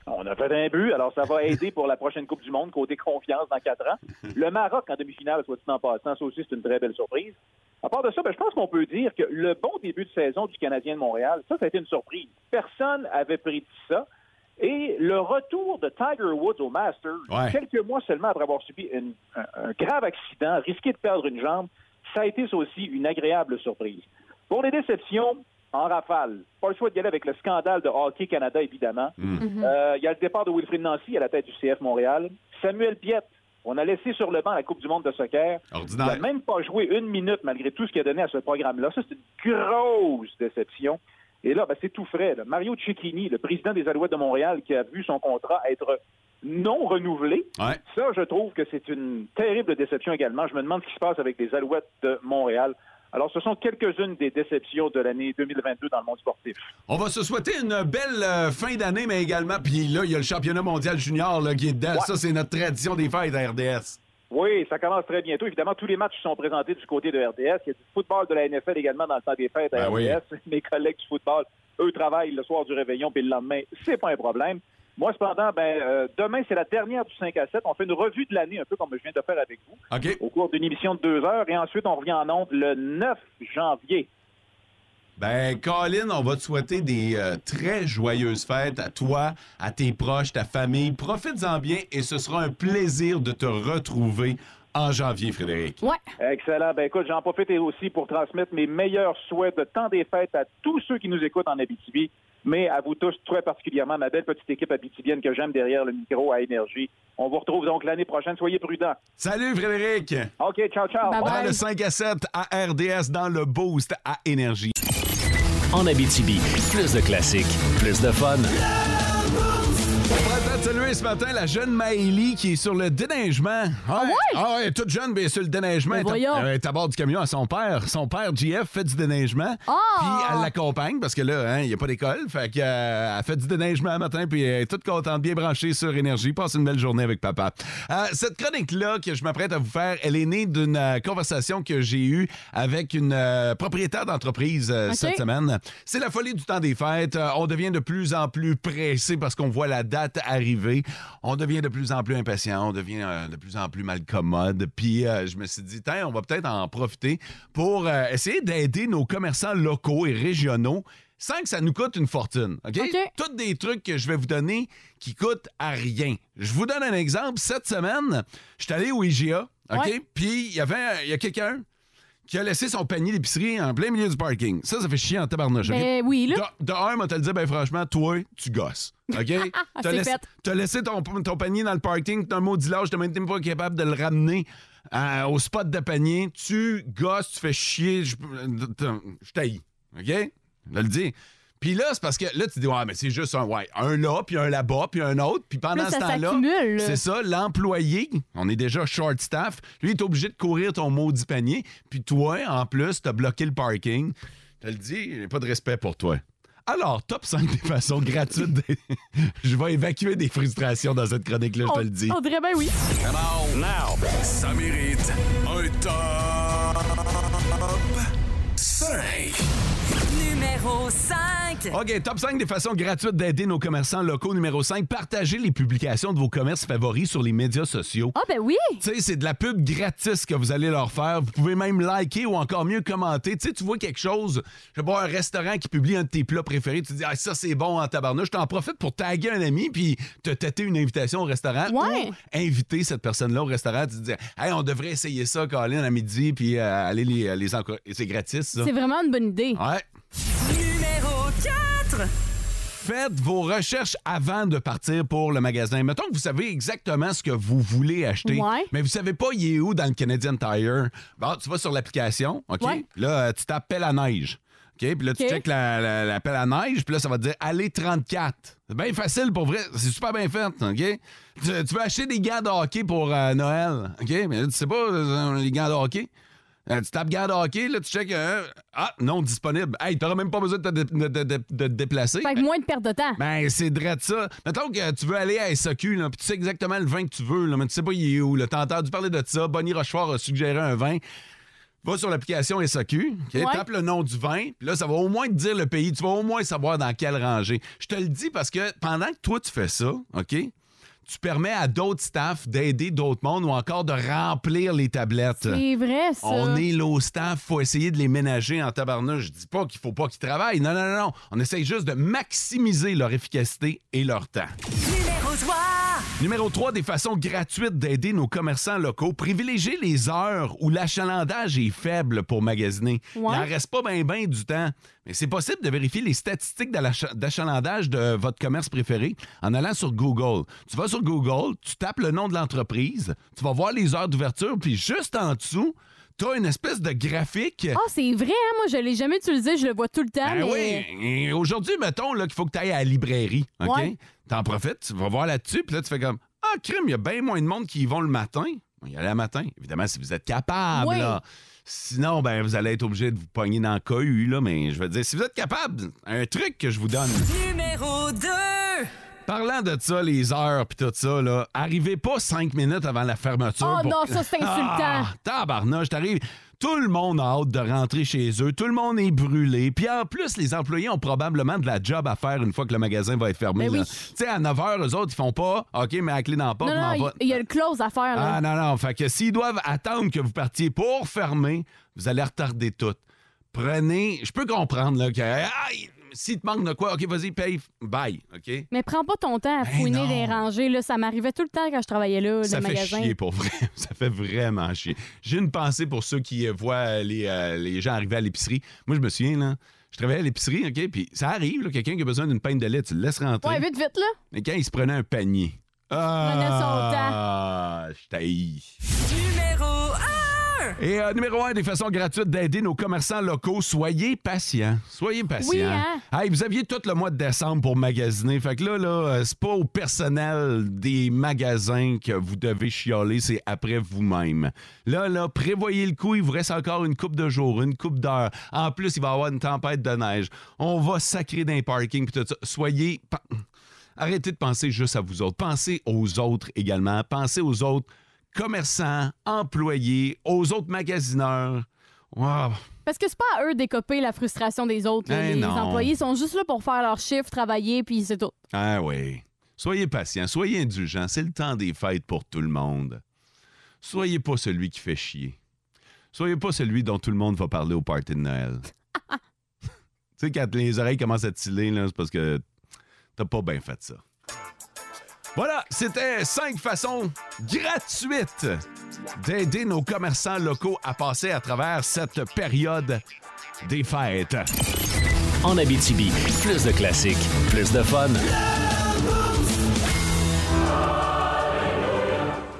On a fait un but, alors ça va aider pour la prochaine Coupe du Monde, côté confiance dans quatre ans. [LAUGHS] Le Maroc en demi-finale, soit dit en passant, ça aussi, c'est une très belle surprise. À part de ça, ben, je pense qu'on peut dire que le bon début de saison du Canadien de Montréal, ça, ça a été une surprise. Personne avait prédit ça. Et le retour de Tiger Woods au Masters,
Ouais.
quelques mois seulement après avoir subi une- un, un grave accident, risqué de perdre une jambe, ça a été aussi une agréable surprise. Pour les déceptions, en rafale, pas le choix d'y aller avec le scandale de Hockey Canada, évidemment. Euh, Il y a le départ de Wilfrid Nancy à la tête du CF Montréal. Samuel Piette On a laissé sur le banc la Coupe du monde de soccer.
Ordinaire.
Il n'a même pas joué une minute malgré tout ce qu'il a donné à ce programme-là. Ça, c'est une grosse déception. Et là, ben, c'est tout frais. là. Mario Cecchini, le président des Alouettes de Montréal, qui a vu son contrat être non renouvelé.
Ouais.
Ça, je trouve que c'est une terrible déception également. Je me demande ce qui se passe avec les Alouettes de Montréal. Alors, ce sont quelques-unes des déceptions de l'année 2022 dans le monde sportif.
On va se souhaiter une belle euh, fin d'année, mais également, puis là, il y a le championnat mondial junior là, qui est dedans. Ça, c'est notre tradition des fêtes à RDS.
Oui, ça commence très bientôt. Évidemment, tous les matchs sont présentés du côté de RDS. Il y a du football de la NFL également dans le temps des fêtes à
Ben oui.
RDS. [LAUGHS] Mes collègues du football, eux, travaillent le soir du réveillon, puis le lendemain, c'est pas un problème. Moi, cependant, ben, euh, demain, c'est la dernière du 5 à 7. On fait une revue de l'année, un peu comme je viens de faire avec vous,
OK.
au cours d'une émission de deux heures. Et ensuite, on revient en ondes le 9 janvier.
Ben, Colin, on va te souhaiter des euh, très joyeuses fêtes à toi, à tes proches, ta famille. Profites-en bien et ce sera un plaisir de te retrouver en janvier, Frédéric.
Ouais.
Excellent. Ben écoute, j'en profite aussi pour transmettre mes meilleurs souhaits de temps des fêtes à tous ceux qui nous écoutent en Abitibi, mais à vous tous très particulièrement, ma belle petite équipe abitibienne que j'aime derrière le micro à Énergie. On vous retrouve donc l'année prochaine. Soyez prudents.
Salut, Frédéric!
OK, ciao, ciao.
On va le 5 à 7 à RDS dans le Boost à Énergie.
En Abitibi, plus de classiques, plus de fun.
On de saluer ce matin la jeune Maëlie qui est sur le déneigement. Ah ouais? Ah ouais, toute jeune, bien sur le déneigement.
Ben
Elle est-
voyons.
Elle est à bord du camion à son père. Son père, JF, fait du déneigement.
Ah!
Puis elle l'accompagne parce que là, hein, il n'y a pas d'école. Fait qu'elle a fait du déneigement le matin puis elle est toute contente, bien branchée sur Énergie. Passe une belle journée avec papa. Euh, cette chronique-là que je m'apprête à vous faire, elle est née d'une euh, conversation que j'ai eue avec une euh, propriétaire d'entreprise euh, cette semaine. C'est la folie du temps des fêtes. Euh, on devient de plus en plus pressé parce qu'on voit la date arriver. On devient de plus en plus impatient. On devient euh, de plus en plus malcommode. Puis euh, je me suis dit, tiens, on va peut-être en profiter pour euh, essayer d'aider nos commerçants locaux et régionaux sans que ça nous coûte une fortune. OK?
OK.
Tous des trucs que je vais vous donner qui coûtent à rien. Je vous donne un exemple. Cette semaine, je suis allé au IGA. OK?
Ouais.
Puis il y avait il y a quelqu'un qui a laissé son panier d'épicerie en plein milieu du parking. Ça, ça fait chier en tabarnouche.
Ben oui, là.
De, de un, moi, te le dire, ben franchement, toi, tu gosses. OK? [LAUGHS] T'as
C'est
laissé, t'as laissé ton, ton panier dans le parking, t'as un maudit lâche, t'es même pas capable de le ramener euh, au spot de panier. Tu gosses, tu fais chier. Je je t'haïs. OK? Je le dis. Puis là, c'est parce que là, tu dis, ouais, mais c'est juste un, ouais, un là, puis un là-bas, puis un autre. Puis pendant
Là,
ce temps-là, c'est ça, l'employé, on est déjà short staff, lui, il est obligé de courir ton maudit panier. Puis toi, en plus, t'as bloqué le parking. Je te le dis, j'ai pas de respect pour toi. Alors, top 5 des façons gratuites. de- [LAUGHS] je vais évacuer des frustrations dans cette chronique-là, je te le dis.
On dirait bien oui.
Come on now. Ça mérite un top 5.
Numéro 5.
OK, top 5 des façons gratuites d'aider nos commerçants locaux. Numéro 5, partagez les publications de vos commerces favoris sur les médias sociaux.
Ah, ben oui.
Tu sais, c'est de la pub gratis que vous allez leur faire. Vous pouvez même liker ou encore mieux commenter. Tu sais, tu vois quelque chose, je sais pas, un restaurant qui publie un de tes plats préférés, tu te dis, ah, ça c'est bon en tabarnouche. T'en profites pour taguer un ami puis te têter une invitation au restaurant
Ouais.
ou inviter cette personne-là au restaurant. Tu te dis, hey, on devrait essayer ça, Colin, à midi, puis euh, aller les, les encourager. C'est gratis, ça.
C'est vraiment une bonne idée.
Ouais.
Numéro 4.
Faites vos recherches avant de partir pour le magasin. Mettons que vous savez exactement ce que vous voulez acheter,
Ouais.
mais vous savez pas il est où dans le Canadian Tire? Bon, tu vas sur l'application, OK?
Ouais.
Là, euh, tu tapes pelle à neige. OK? Puis là, tu
OK.
checkes la, la- la pelle à neige, puis là, ça va te dire aller 34. C'est bien facile pour vrai. C'est super bien fait, OK? Tu, tu veux acheter des gants de hockey pour euh, Noël, OK? Mais là, tu sais pas euh, les gants de hockey? Euh, tu tapes gants de hockey, là, tu checkes. euh, ah, non disponible. Hey, t'auras même pas besoin de te, dé- de- de- de- te déplacer.
Fait que moins de perte de temps.
Ben, c'est de ça. Mettons que tu veux aller à SAQ, là, puis tu sais exactement le vin que tu veux, là, mais tu sais pas il est où. là. T'as entendu parler de ça. Bonnie Rochefort a suggéré un vin. Va sur l'application SAQ, ok,
Ouais.
tape le nom du vin, puis là, ça va au moins te dire le pays. Tu vas au moins savoir dans quelle rangée. Je te le dis parce que pendant que toi, tu fais ça, OK? Tu permets à d'autres staffs d'aider d'autres mondes ou encore de remplir les tablettes.
C'est vrai, ça.
On est low staff, faut essayer de les ménager en tabarnouche. Je dis pas qu'il faut pas qu'ils travaillent. Non, non, non, non. On essaye juste de maximiser leur efficacité et leur temps.
Numéro 3.
Numéro 3, des façons gratuites d'aider nos commerçants locaux. Privilégiez les heures où l'achalandage est faible pour magasiner.
Ouais.
Il n'en reste pas bien ben du temps. Mais c'est possible de vérifier les statistiques d'achalandage de votre commerce préféré en allant sur Google. Tu vas sur Google, tu tapes le nom de l'entreprise, tu vas voir les heures d'ouverture, puis juste en dessous, tu as une espèce de graphique?
Ah, c'est vrai, hein? moi, je l'ai jamais utilisé, je le vois tout le temps.
Ben
mais...
oui. Et aujourd'hui, mettons là, qu'il faut que tu ailles à la librairie. OK?
Ouais.
T'en profites, tu vas voir là-dessus, puis là, tu fais comme Ah, crime, il y a bien moins de monde qui y vont le matin. Il y a le matin. Évidemment, si vous êtes capable.
Oui.
là. Sinon, ben, vous allez être obligé de vous pogner dans le cohue, là. Mais je veux dire, si vous êtes capable, un truc que je vous donne.
Numéro 2.
Parlant de ça, les heures puis tout ça, là, arrivez pas cinq minutes avant la fermeture.
Oh
pour-
non, ça, c'est insultant.
Ah, tabarnouche, t'arrives. Tout le monde a hâte de rentrer chez eux. Tout le monde est brûlé. Puis en plus, les employés ont probablement de la job à faire une fois que le magasin va être fermé.
Ben oui.
Tu sais, à 9 h, eux autres, ils font pas OK, mais la clé dans la porte,
Non, non, il y a le close à faire. Là.
Ah non, non. Fait que s'ils doivent attendre que vous partiez pour fermer, vous allez retarder tout. Prenez. Je peux comprendre là, que. Aïe, s'il te manque de quoi, OK, vas-y, paye. Bye. OK?
Mais prends pas ton temps à
Ben
fouiner
non.
les rangées. Là. Ça m'arrivait tout le temps quand je travaillais là,
Ça
le
fait
magasin.
chier pour vrai. [LAUGHS] Ça fait vraiment chier. J'ai une pensée pour ceux qui voient les, euh, les gens arriver à l'épicerie. Moi, je me souviens, là, je travaillais à l'épicerie, OK? Puis ça arrive, là, quelqu'un qui a besoin d'une pinte de lait, tu le laisses rentrer.
Ouais, vite, vite, là.
Mais quand il se prenait un panier.
prenait son
Ah, je t'haïs.
Numéro 1.
Et euh, numéro un, des façons gratuites d'aider nos commerçants locaux. Soyez patients. Soyez patients.
Oui, hein?
Hey, vous aviez tout le mois de décembre pour magasiner. Fait que là, là, euh, c'est pas au personnel des magasins que vous devez chialer, c'est après vous-même. Là, là, prévoyez le coup, il vous reste encore une coupe de jours, une coupe d'heures. En plus, il va y avoir une tempête de neige. On va sacrer d'un parking puis tout ça. Soyez. pa- Arrêtez de penser juste à vous autres. Pensez aux autres également. Pensez aux autres commerçants, employés, aux autres magasineurs. Wow.
Parce que c'est pas à eux d'écoper la frustration des autres.
Eh
les
non.
employés sont juste là pour faire leur chiffre, travailler, puis c'est tout.
Ah oui. Soyez patients, soyez indulgents. C'est le temps des fêtes pour tout le monde. Soyez pas celui qui fait chier. Soyez pas celui dont tout le monde va parler au party de Noël. [LAUGHS] tu sais, quand les oreilles commencent à tiller, là, c'est parce que t'as pas bien fait ça. Voilà, c'était cinq façons gratuites d'aider nos commerçants locaux à passer à travers cette période des fêtes.
En Abitibi, plus de classiques, plus de fun.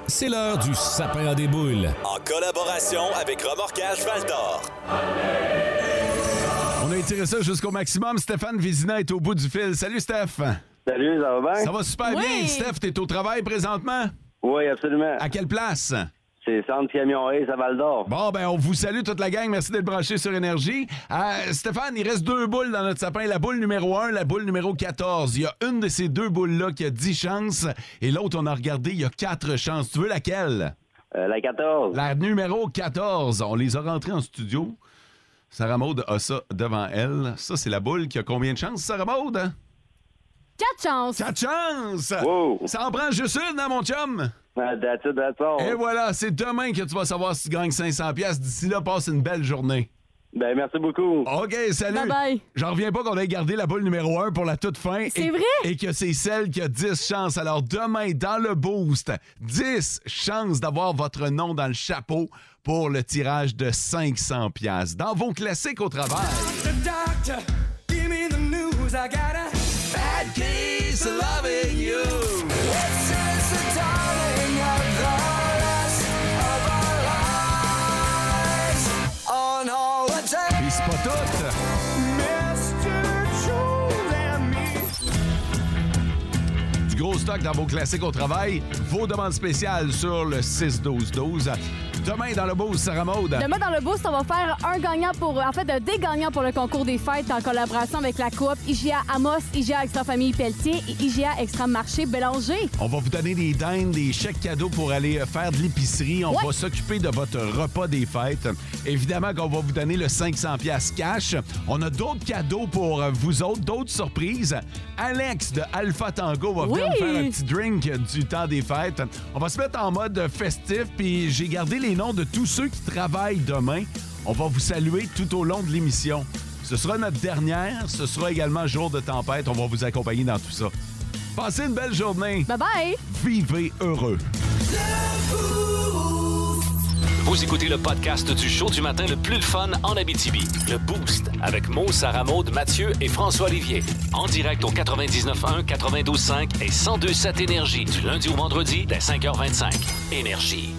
C'est l'heure du sapin à des boules.
En collaboration avec Remorquage Valdor.
On a étiré ça jusqu'au maximum. Stéphane Vizina est au bout du fil. Salut, Steph.
Salut, ça va bien?
Ça va super
Oui.
bien. Steph, t'es au travail présentement?
Oui, absolument.
À quelle place?
C'est Centre Camion Race à Val d'Or.
Bon, ben, on vous salue toute la gang. Merci d'être branché sur Énergie. Euh, Stéphane, il reste deux boules dans notre sapin. La boule numéro 1, la boule numéro 14. Il y a une de ces deux boules-là qui a 10 chances et l'autre, on a regardé, il y a 4 chances. Tu veux laquelle?
la 14.
La numéro 14. On les a rentrés en studio. Sarah Maud a ça devant elle. Ça, c'est la boule qui a combien de chances, Sarah Maud?
Quatre chances.
Quatre chances! Ça en prend juste une, hein, mon chum?
That's it, that's all.
Et voilà, c'est demain que tu vas savoir si tu gagnes 500 pièces. D'ici là, passe une belle journée.
Ben, merci beaucoup.
OK, salut.
Bye-bye.
J'en reviens pas qu'on ait gardé la boule numéro 1 pour la toute fin.
C'est
Et-
vrai?
Et que c'est celle qui a 10 chances. Alors, demain, dans le boost, 10 chances d'avoir votre nom dans le chapeau pour le tirage de 500 pièces Dans vos classiques au travail.
Doctor, give me the news. I got a bad of loving you. It says the darling of the rest of our lives on holiday.
Puis c'est pas tout. Du gros stock dans vos classiques au travail. Vos demandes spéciales sur le 6-12-12. Demain, dans le boost, Sarah Maud.
Demain, dans le boost, on va faire un gagnant pour. En fait, des gagnants pour le concours des fêtes en collaboration avec la coop IGA Amos, IGA Extra Famille Pelletier et IGA Extra Marché Bélanger.
On va vous donner des dindes, des chèques cadeaux pour aller euh, faire de l'épicerie. On
Ouais.
va s'occuper de votre repas des fêtes. Évidemment qu'on va vous donner le 500 pièces cash. On a d'autres cadeaux pour euh, vous autres, d'autres surprises. Alex de Alpha Tango va venir
Oui.
nous faire un petit drink du temps des fêtes. On va se mettre en mode festif, puis j'ai gardé les noms de tous ceux qui travaillent demain. On va vous saluer tout au long de l'émission. Ce sera notre dernière. Ce sera également jour de tempête. On va vous accompagner dans tout ça. Passez une belle journée.
Bye bye.
Vivez heureux.
Vous écoutez le podcast du show du matin le plus fun en Abitibi. Le Boost avec Mo, Sarah Maud, Mathieu et François Olivier. En direct au 99.1, 92.5 et 102.7 Énergie du lundi au vendredi dès 5h25. Énergie.